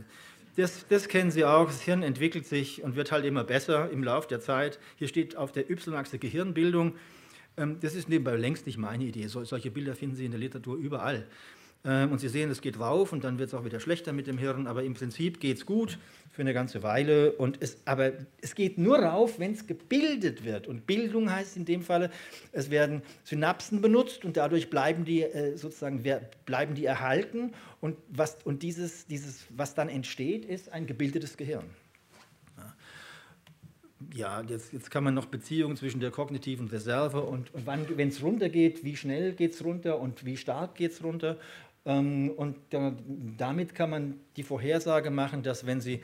das, das, kennen Sie auch. Das Hirn entwickelt sich und wird halt immer besser im Laufe der Zeit. Hier steht auf der Y-Achse Gehirnbildung. Ähm, das ist nebenbei längst nicht meine Idee. solche Bilder finden Sie in der Literatur überall. Ähm, und Sie sehen, es geht rauf und dann wird es auch wieder schlechter mit dem Hirn, aber im Prinzip geht es gut für eine ganze Weile. Und es, aber es geht nur rauf, wenn es gebildet wird. Und Bildung heißt in dem Fall, es werden Synapsen benutzt und dadurch bleiben die äh, sozusagen bleiben die erhalten. Und, was, und dieses, dieses, was dann entsteht, ist ein gebildetes Gehirn. Ja, jetzt, jetzt kann man noch Beziehungen zwischen der kognitiven Reserve und, und wenn es runtergeht, wie schnell geht es runter und wie stark geht es runter und damit kann man die Vorhersage machen, dass wenn Sie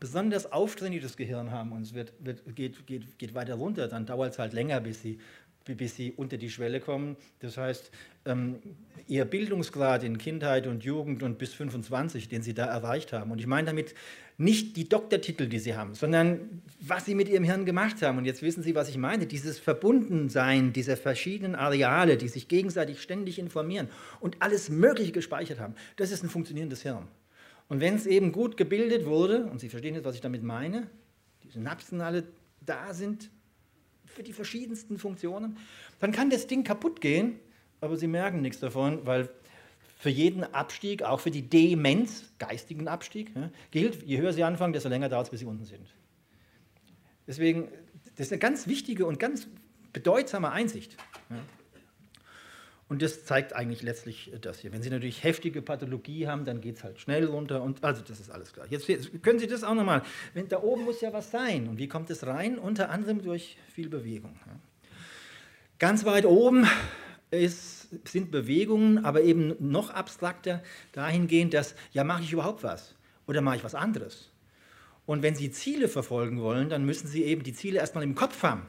besonders auftrainiertes Gehirn haben und es wird, wird, geht, geht, geht weiter runter, dann dauert es halt länger, bis Sie, bis Sie unter die Schwelle kommen. Das heißt, ähm, Ihr Bildungsgrad in Kindheit und Jugend und bis 25, den Sie da erreicht haben. Und ich meine damit nicht die Doktortitel, die Sie haben, sondern was Sie mit Ihrem Hirn gemacht haben. Und jetzt wissen Sie, was ich meine. Dieses Verbundensein dieser verschiedenen Areale, die sich gegenseitig ständig informieren und alles Mögliche gespeichert haben, das ist ein funktionierendes Hirn. Und wenn es eben gut gebildet wurde, und Sie verstehen jetzt, was ich damit meine, die Synapsen alle da sind für die verschiedensten Funktionen, dann kann das Ding kaputt gehen, aber Sie merken nichts davon, weil für jeden Abstieg, auch für die Demenz, geistigen Abstieg, gilt, je höher Sie anfangen, desto länger dauert es, bis Sie unten sind. Deswegen, das ist eine ganz wichtige und ganz bedeutsame Einsicht. Und das zeigt eigentlich letztlich das hier. Wenn Sie natürlich heftige Pathologie haben, dann geht es halt schnell runter und also das ist alles klar. Jetzt können Sie das auch nochmal. Da oben muss ja was sein. Und wie kommt es rein? Unter anderem durch viel Bewegung. Ganz weit oben ist, sind Bewegungen, aber eben noch abstrakter dahingehend, dass ja mache ich überhaupt was oder mache ich was anderes. Und wenn Sie Ziele verfolgen wollen, dann müssen Sie eben die Ziele erstmal im Kopf haben.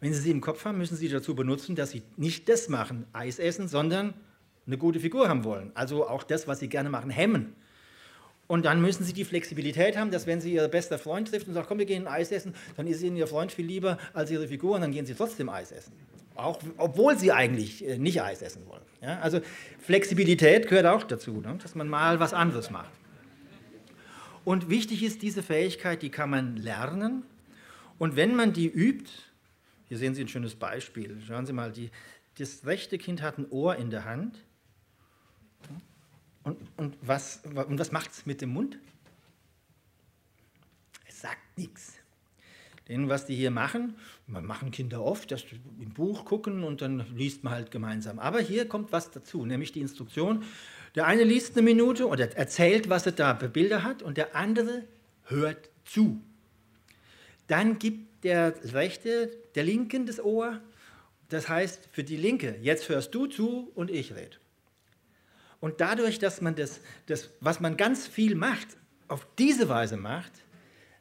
Wenn Sie sie im Kopf haben, müssen Sie dazu benutzen, dass Sie nicht das machen, Eis essen, sondern eine gute Figur haben wollen. Also auch das, was Sie gerne machen, hemmen. Und dann müssen Sie die Flexibilität haben, dass wenn Sie Ihr bester Freund trifft und sagt, komm, wir gehen Eis essen, dann ist Ihnen Ihr Freund viel lieber als Ihre Figur und dann gehen Sie trotzdem Eis essen. Auch, obwohl Sie eigentlich äh, nicht Eis essen wollen. Ja? Also Flexibilität gehört auch dazu, ne? dass man mal was anderes macht. Und wichtig ist diese Fähigkeit, die kann man lernen. Und wenn man die übt, hier sehen Sie ein schönes Beispiel. Schauen Sie mal, die, das rechte Kind hat ein Ohr in der Hand. Und, und was, und was macht es mit dem Mund? Es sagt nichts. Denn was die hier machen, man machen Kinder oft, dass sie im Buch gucken und dann liest man halt gemeinsam. Aber hier kommt was dazu, nämlich die Instruktion. Der eine liest eine Minute oder erzählt, was er da für Bilder hat, und der andere hört zu. Dann gibt der rechte, der linken das Ohr. Das heißt für die linke, jetzt hörst du zu und ich rede. Und dadurch, dass man das, das, was man ganz viel macht, auf diese Weise macht,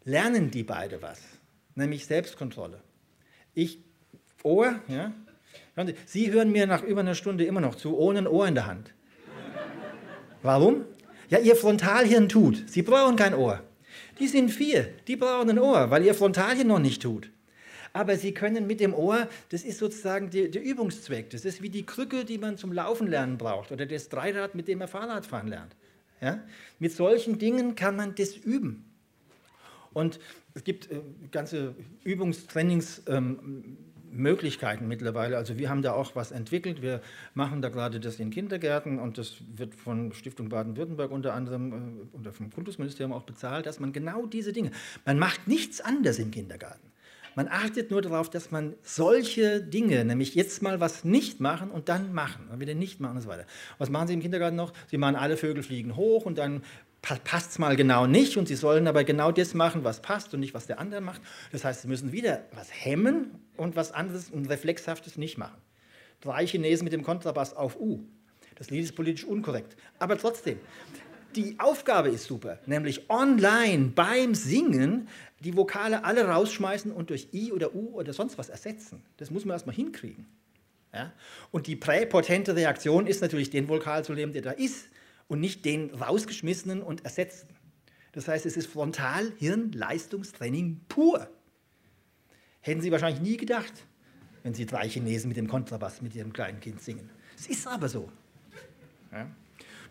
lernen die beide was, nämlich Selbstkontrolle. Ich, Ohr, ja. Sie hören mir nach über einer Stunde immer noch zu, ohne ein Ohr in der Hand. Warum? Ja, Ihr Frontalhirn tut. Sie brauchen kein Ohr. Die sind vier, die brauchen ein Ohr, weil ihr Frontalien noch nicht tut. Aber sie können mit dem Ohr, das ist sozusagen der, der Übungszweck, das ist wie die Krücke, die man zum Laufen lernen braucht oder das Dreirad, mit dem man Fahrrad fahren lernt. Ja? Mit solchen Dingen kann man das üben. Und es gibt äh, ganze Übungstrainings. Ähm, mittlerweile. Also wir haben da auch was entwickelt. Wir machen da gerade das in Kindergärten und das wird von Stiftung Baden-Württemberg unter anderem äh, oder vom Kultusministerium auch bezahlt, dass man genau diese Dinge, man macht nichts anders im Kindergarten. Man achtet nur darauf, dass man solche Dinge, nämlich jetzt mal was nicht machen und dann machen, und wieder nicht machen und so weiter. Was machen Sie im Kindergarten noch? Sie machen alle Vögel fliegen hoch und dann passt es mal genau nicht und Sie sollen aber genau das machen, was passt und nicht, was der andere macht. Das heißt, Sie müssen wieder was hemmen und was anderes und Reflexhaftes nicht machen. Drei Chinesen mit dem Kontrabass auf U. Das Lied ist politisch unkorrekt. Aber trotzdem, die Aufgabe ist super, nämlich online beim Singen die Vokale alle rausschmeißen und durch I oder U oder sonst was ersetzen. Das muss man erstmal hinkriegen. Ja? Und die präpotente Reaktion ist natürlich, den Vokal zu nehmen, der da ist, und nicht den rausgeschmissenen und ersetzten. Das heißt, es ist Frontalhirnleistungstraining pur. Hätten Sie wahrscheinlich nie gedacht, wenn Sie drei Chinesen mit dem Kontrabass mit Ihrem kleinen Kind singen. Es ist aber so. Ja?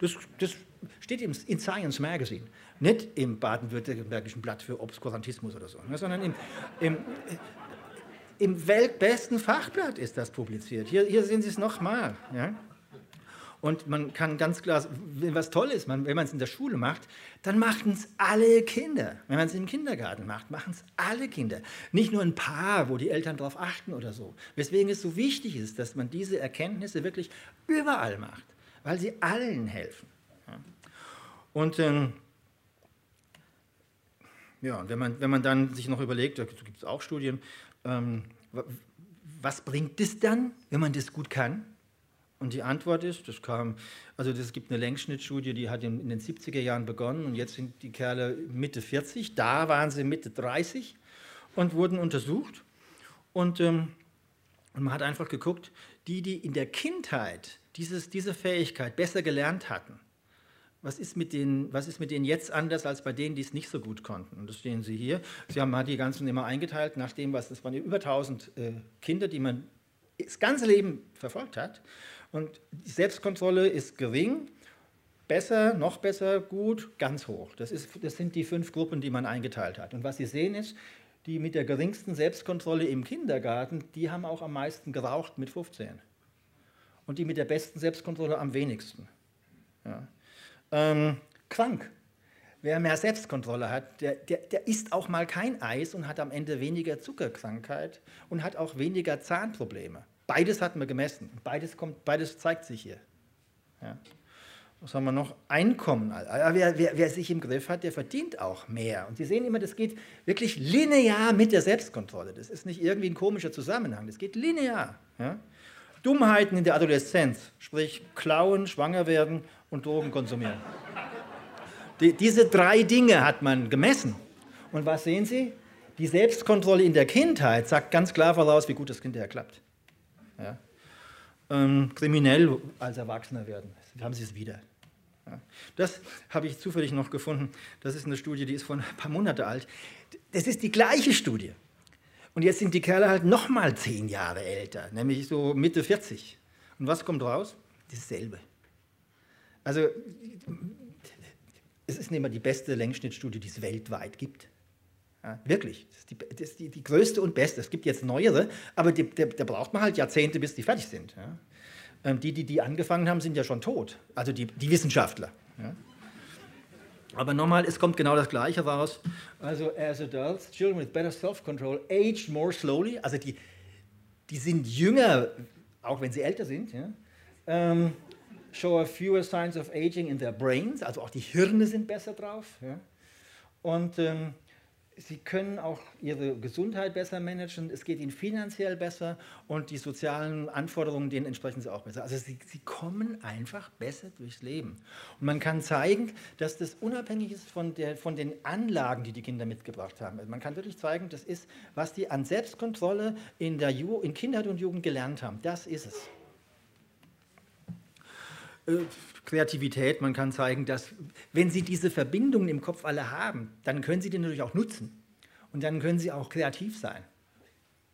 Das, das, steht im, in Science Magazine, nicht im baden-württembergischen Blatt für Obskurantismus oder so, ne, sondern im, im, im weltbesten Fachblatt ist das publiziert. Hier, hier sehen Sie es nochmal. Ja? Und man kann ganz klar, was toll ist, man, wenn man es in der Schule macht, dann machen es alle Kinder. Wenn man es im Kindergarten macht, machen es alle Kinder. Nicht nur ein paar, wo die Eltern darauf achten oder so. Weswegen es so wichtig ist, dass man diese Erkenntnisse wirklich überall macht, weil sie allen helfen. Und ähm, ja, wenn man, wenn man dann sich noch überlegt, da gibt es auch Studien, ähm, was bringt es dann, wenn man das gut kann? Und die Antwort ist, das kam, also es gibt eine Längsschnittstudie, die hat in, den 70er Jahren begonnen und jetzt sind die Kerle Mitte 40, da waren sie Mitte 30 und wurden untersucht. Und, ähm, und man hat einfach geguckt, die, die in der Kindheit dieses, diese Fähigkeit besser gelernt hatten, was ist, mit denen, was ist mit denen jetzt anders als bei denen, die es nicht so gut konnten? Und das sehen Sie hier. Sie haben die ganzen immer eingeteilt nach dem, was, das waren über 1000 äh, Kinder, die man das ganze Leben verfolgt hat. Und die Selbstkontrolle ist gering, besser, noch besser, gut, ganz hoch. Das, ist, das sind die fünf Gruppen, die man eingeteilt hat. Und was Sie sehen ist, die mit der geringsten Selbstkontrolle im Kindergarten, die haben auch am meisten geraucht mit 15. Und die mit der besten Selbstkontrolle am wenigsten. Ja. Ähm, krank. wer mehr Selbstkontrolle hat, der, der, der isst auch mal kein Eis und hat am Ende weniger Zuckerkrankheit und hat auch weniger Zahnprobleme. Beides hat man gemessen. Beides, kommt, beides zeigt sich hier. Ja. Was haben wir noch? Einkommen. Wer, wer, wer, sich im Griff hat, der verdient auch mehr. Und Sie sehen immer, das geht wirklich linear mit der Selbstkontrolle. Das ist nicht irgendwie ein komischer Zusammenhang. Das geht linear. Ja? Dummheiten in der Adoleszenz, sprich klauen, schwanger werden und Drogen konsumieren. Die, diese drei Dinge hat man gemessen. Und was sehen Sie? Die Selbstkontrolle in der Kindheit sagt ganz klar voraus, wie gut das hinterher klappt. Ja? Ähm, kriminell als Erwachsener werden, haben Sie es wieder. Ja? Das habe ich zufällig noch gefunden. Das ist eine Studie, die ist von ein paar Monate alt. Das ist die gleiche Studie. Und jetzt sind die Kerle halt noch mal zehn Jahre älter, nämlich so Mitte 40. Und was kommt raus? Dasselbe. Also es ist nicht mehr die beste Längsschnittstudie, die es weltweit gibt. Ja, wirklich, das ist, die, das ist die, die, größte und beste. Es gibt jetzt neuere, aber da braucht man halt Jahrzehnte, bis die fertig sind. Ja. Ähm, die, die die angefangen haben, sind ja schon tot, also die, die Wissenschaftler. Ja. Aber nochmal, es kommt genau das Gleiche raus. Also, as adults, children with better self-control age more slowly. Also, die, die sind jünger, auch wenn sie älter sind. Ja. Ähm, show fewer signs of aging in their brains, also auch die Hirne sind besser drauf. Ja. Und ähm, sie können auch ihre Gesundheit besser managen, es geht ihnen finanziell besser und die sozialen Anforderungen, denen entsprechen sie auch besser. Also sie, sie kommen einfach besser durchs Leben. Und man kann zeigen, dass das unabhängig ist von, der, von den Anlagen, die die Kinder mitgebracht haben. Also man kann wirklich zeigen, das ist, was die an Selbstkontrolle in, der Ju in Kindheit und Jugend gelernt haben. Das ist es. Äh, Kreativität, man kann zeigen, dass wenn Sie diese Verbindungen im Kopf alle haben, dann können Sie die natürlich auch nutzen und dann können Sie auch kreativ sein.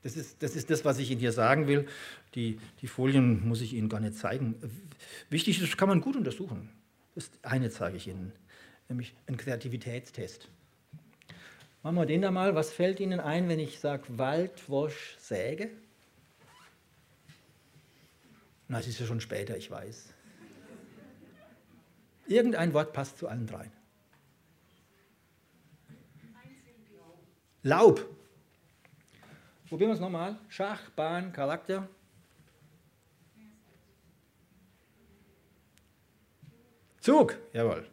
Das ist, das ist das, was ich Ihnen hier sagen will. Die, die Folien muss ich Ihnen gar nicht zeigen. Wichtig ist, das kann man gut untersuchen. Das eine zeige ich Ihnen, nämlich einen Kreativitätstest. Machen wir den da mal. Was fällt Ihnen ein, wenn ich sage Waldwosch, Säge? Na, es ist ja schon später, ich weiß. Irgendein Wort passt zu allen dreien. Laub. Probieren wir es nochmal. Schach, Bahn, Charakter. Zug, jawohl.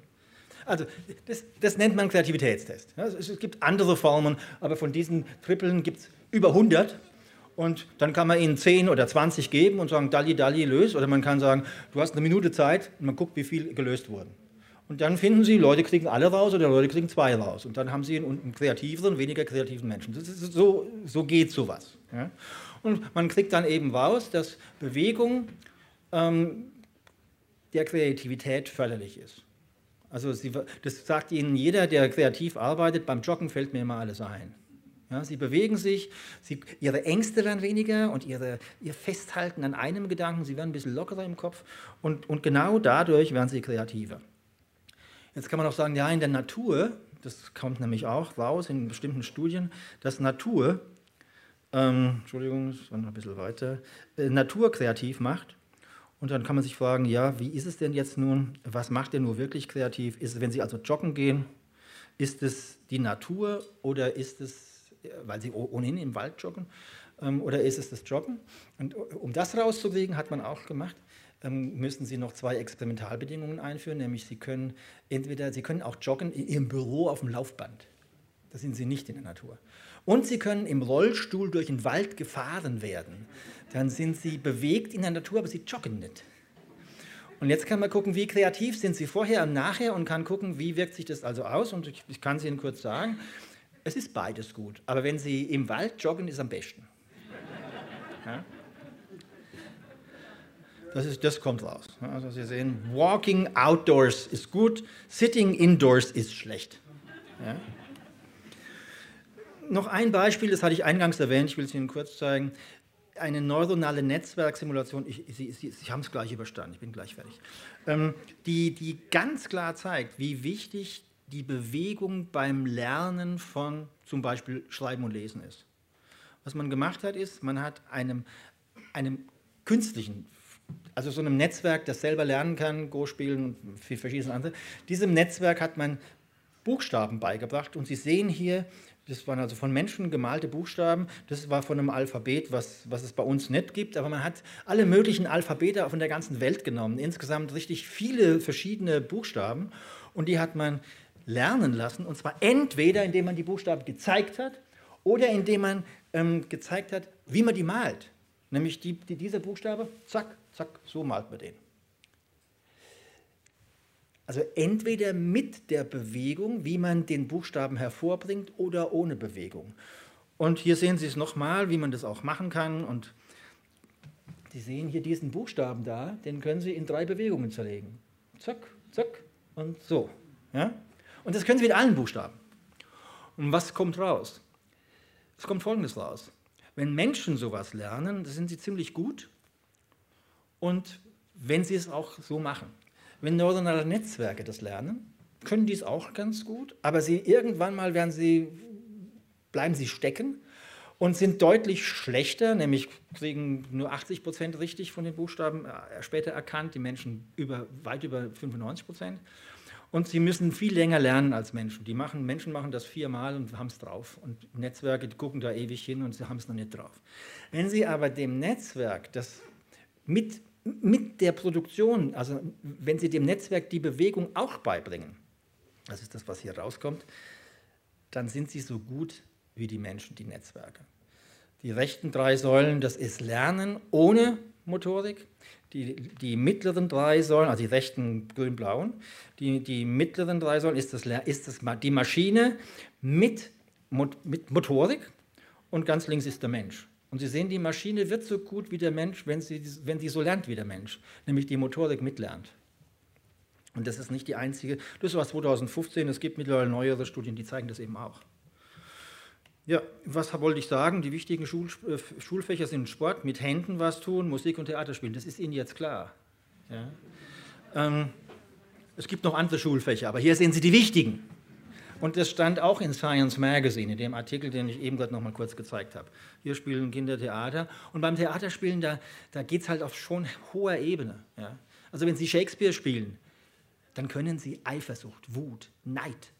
Also das, das nennt man Kreativitätstest. Ja, es, gibt andere Formen, aber von diesen Trippeln gibt es über 100. Und dann kann man ihnen 10 oder 20 geben und sagen, Dalli, Dalli, löst. Oder man kann sagen, du hast eine Minute Zeit und man guckt, wie viel gelöst wurden. Und dann finden Sie, Leute kriegen alle raus oder Leute kriegen zwei raus. Und dann haben Sie einen, einen kreativeren, weniger kreativen Menschen. so, so geht sowas. Ja? Und man kriegt dann eben raus, dass Bewegung ähm, der Kreativität förderlich ist. Also Sie, das sagt Ihnen jeder, der kreativ arbeitet, beim Joggen fällt mir immer alles ein. Ja, sie bewegen sich, sie, ihre Ängste werden weniger und ihre, ihr Festhalten an einem Gedanken, sie werden ein bisschen lockerer im Kopf und, und genau dadurch werden sie kreativer. Jetzt kann man auch sagen, ja, in der Natur, das kommt nämlich auch raus in bestimmten Studien, dass Natur, ähm, Entschuldigung, das war noch ein bisschen weiter, äh, Natur kreativ macht. Und dann kann man sich fragen, ja, wie ist es denn jetzt nun, was macht denn nur wirklich kreativ? Ist es, wenn Sie also joggen gehen, ist es die Natur oder ist es weil sie ohnehin im Wald joggen? Ähm, oder ist es das Joggen? Und um das rauszukriegen, hat man auch gemacht, ähm, müssen Sie noch zwei Experimentalbedingungen einführen, nämlich Sie können entweder, Sie können auch joggen in Ihrem Büro auf dem Laufband. Da sind Sie nicht in der Natur. Und Sie können im Rollstuhl durch den Wald gefahren werden. Dann sind Sie bewegt in der Natur, aber Sie joggen nicht. Und jetzt kann man gucken, wie kreativ sind Sie vorher und nachher und kann gucken, wie wirkt sich das also aus. Und ich, ich kann es Ihnen kurz sagen. Es ist beides gut, aber wenn Sie im Wald joggen, ist am besten. Das, ist, das kommt raus. Also Sie sehen, walking outdoors ist gut, sitting indoors ist schlecht. Ja? Noch ein Beispiel, das hatte ich eingangs erwähnt, ich will es Ihnen kurz zeigen. Eine neuronale Netzwerksimulation, ich, Sie, Sie, Sie haben es gleich überstanden, ich bin gleich fertig, ähm, die, die ganz klar zeigt, wie wichtig die Bewegung beim Lernen von zum Beispiel Schreiben und Lesen ist. Was man gemacht hat, ist, man hat einem, einem künstlichen, also so einem Netzwerk, das selber lernen kann, Go spielen und verschiedene andere, diesem Netzwerk hat man Buchstaben beigebracht. Und Sie sehen hier, das waren also von Menschen gemalte Buchstaben. Das war von einem Alphabet, was, was es bei uns nicht gibt. Aber man hat alle möglichen Alphabete von der ganzen Welt genommen. Insgesamt richtig viele verschiedene Buchstaben. Und die hat man lernen lassen. Und zwar entweder, indem man die Buchstaben gezeigt hat oder indem man ähm, gezeigt hat, wie man die malt. Nämlich die, die, dieser Buchstabe, zack, zack, so malt man den. Also entweder mit der Bewegung, wie man den Buchstaben hervorbringt, oder ohne Bewegung. Und hier sehen Sie es nochmal, wie man das auch machen kann. Und Sie sehen hier diesen Buchstaben da, den können Sie in drei Bewegungen zerlegen. Zack, zack und so. Ja? Und das können Sie mit allen Buchstaben. Und was kommt raus? Es kommt Folgendes raus. Wenn Menschen sowas lernen, sind sie ziemlich gut. Und wenn sie es auch so machen. Wenn neuronale Netzwerke das lernen, können die es auch ganz gut, aber sie irgendwann mal werden sie, bleiben sie stecken und sind deutlich schlechter, nämlich kriegen nur 80 Prozent richtig von den Buchstaben äh, später erkannt, die Menschen über, weit über 95 Prozent. Und sie müssen viel länger lernen als Menschen. Die machen, Menschen machen das viermal und haben es drauf. Und Netzwerke gucken da ewig hin und sie haben es noch nicht drauf. Wenn Sie aber dem Netzwerk das mit mit der Produktion, also wenn Sie dem Netzwerk die Bewegung auch beibringen, das ist das, was hier rauskommt, dann sind Sie so gut wie die Menschen, die Netzwerke. Die rechten drei Säulen, das ist Lernen ohne Motorik. Die, die mittleren drei Säulen, also die rechten grün-blauen, die, die mittleren drei Säulen ist, das, ist das die Maschine mit, mit Motorik und ganz links ist der Mensch. Und Sie sehen, die Maschine wird so gut wie der Mensch, wenn sie, wenn sie so lernt wie der Mensch, nämlich die Motorik mitlernt. Und das ist nicht die einzige, das war 2015, es gibt mittlerweile neuere Studien, die zeigen das eben auch. Ja, was wollte ich sagen? Die wichtigen Schul, äh, Schulfächer sind Sport, mit Händen was tun, Musik und Theater spielen. Das ist Ihnen jetzt klar. Ja. Ähm, es gibt noch andere Schulfächer, aber hier sehen Sie die wichtigen. Und das stand auch in Science Magazine, in dem Artikel, den ich eben gerade noch mal kurz gezeigt habe. Hier spielen Kinder Theater. Und beim Theaterspielen, da, da geht es halt auf schon hoher Ebene. Ja? Also wenn Sie Shakespeare spielen, dann können Sie Eifersucht, Wut, Neid,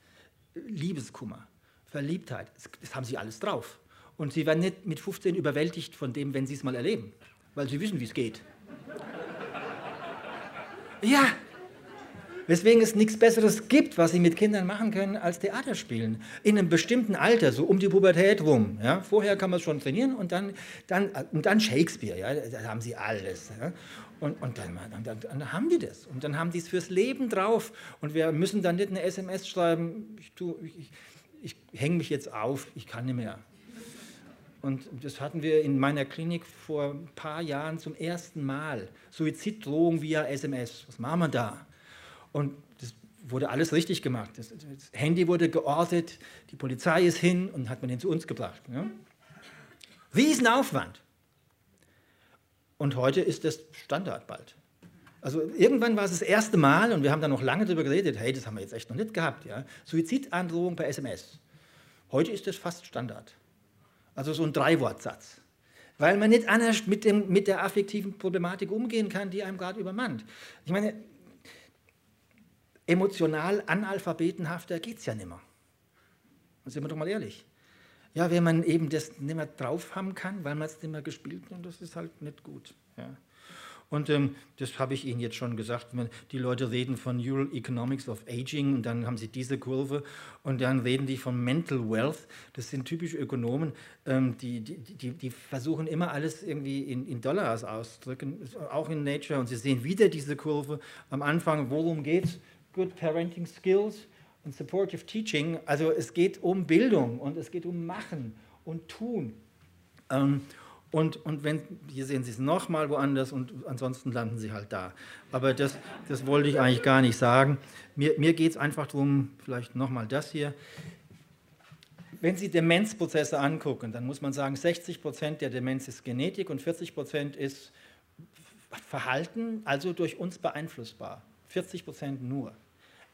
Liebeskummer, Verliebtheit, das, haben Sie alles drauf. Und Sie werden nicht mit 15 überwältigt von dem, wenn Sie es mal erleben, weil Sie wissen, wie es geht. Ja, Weswegen es nichts Besseres gibt, was sie mit Kindern machen können, als Theater spielen. In einem bestimmten Alter, so um die Pubertät rum. Ja? Vorher kann man es schon trainieren und dann, dann, und dann Shakespeare, ja? da haben sie alles. Ja? Und, und dann, dann, dann, haben die das. Und dann haben die es fürs Leben drauf. Und wir müssen dann nicht eine SMS schreiben, ich, ich, ich, ich hänge mich jetzt auf, ich kann nicht mehr. Und das hatten wir in meiner Klinik vor ein paar Jahren zum ersten Mal. Suiziddrohung via SMS. Was machen wir da? Und das wurde alles richtig gemacht. Das, das, Handy wurde geortet, die Polizei ist hin und hat man den zu uns gebracht. Ja? Riesenaufwand. Und heute ist das Standard bald. Also irgendwann war es das erste Mal und wir haben da noch lange darüber geredet, hey, das haben wir jetzt echt noch nicht gehabt. Ja? Suizidandrohung per SMS. Heute ist das fast Standard. Also so ein Dreiwortsatz. Weil man nicht anders mit, dem, mit der affektiven Problematik umgehen kann, die einem gerade übermannt. Ich meine, emotional analphabetenhafter geht es ja nicht mehr. Sind wir doch mal ehrlich. Ja, wenn man eben das nicht mehr drauf haben kann, weil man es nicht mehr gespielt hat, das ist halt nicht gut. Ja. Und ähm, das habe ich Ihnen jetzt schon gesagt. Die Leute reden von Neural Economics of Aging und dann haben sie diese Kurve und dann reden die von Mental Wealth. Das sind typische Ökonomen, ähm, die, die, die, die, versuchen immer alles irgendwie in, in Dollars auszudrücken, auch in Nature. Und Sie sehen wieder diese Kurve. Am Anfang, worum geht es? Good Parenting Skills und Supportive Teaching. Also es geht um Bildung und es geht um Machen und Tun. Ähm, und, und wenn, hier sehen Sie es nochmal woanders und ansonsten landen Sie halt da. Aber das, das wollte ich eigentlich gar nicht sagen. Mir, mir geht es einfach darum, vielleicht nochmal das hier. Wenn Sie Demenzprozesse angucken, dann muss man sagen, 60 Prozent der Demenz ist Genetik und 40 Prozent ist Verhalten, also durch uns beeinflussbar. 40 Prozent nur.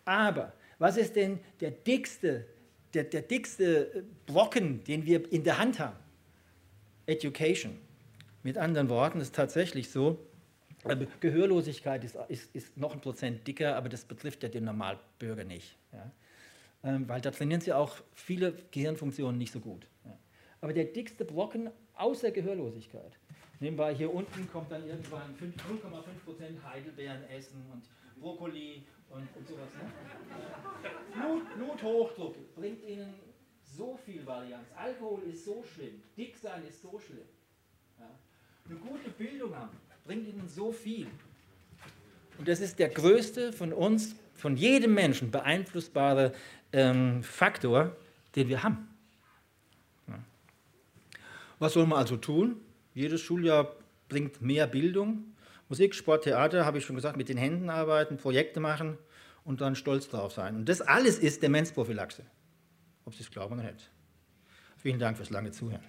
Aber was ist denn der dickste, der, der dickste Brocken, den wir in der Hand haben? Education. Mit anderen Worten ist tatsächlich so, äh, Gehörlosigkeit ist, ist, ist, noch ein Prozent dicker, aber das betrifft ja den Normalbürger nicht. Ja. ähm, weil da trainieren sie auch viele Gehirnfunktionen nicht so gut. Ja. Aber der dickste Brocken außer Gehörlosigkeit, nebenbei hier unten kommt dann irgendwann 0,5% Heidelbeeren essen und Brokkoli und, und sowas. Ne? Blut, Bluthochdruck bringt ihnen so viel Varianz. Alkohol ist so schlimm, dick sein ist so schlimm. Ja. Eine gute Bildung haben bringt ihnen so viel. Und das ist der größte von uns, von jedem Menschen beeinflussbare ähm, Faktor, den wir haben. Ja. Was soll man also tun? Jedes Schuljahr bringt mehr Bildung. Musik, Sport, Theater, habe ich schon gesagt, mit den Händen arbeiten, Projekte machen und dann stolz drauf sein. Und das alles ist Demenzprophylaxe, ob Sie es glauben oder nicht. Vielen Dank fürs lange Zuhören.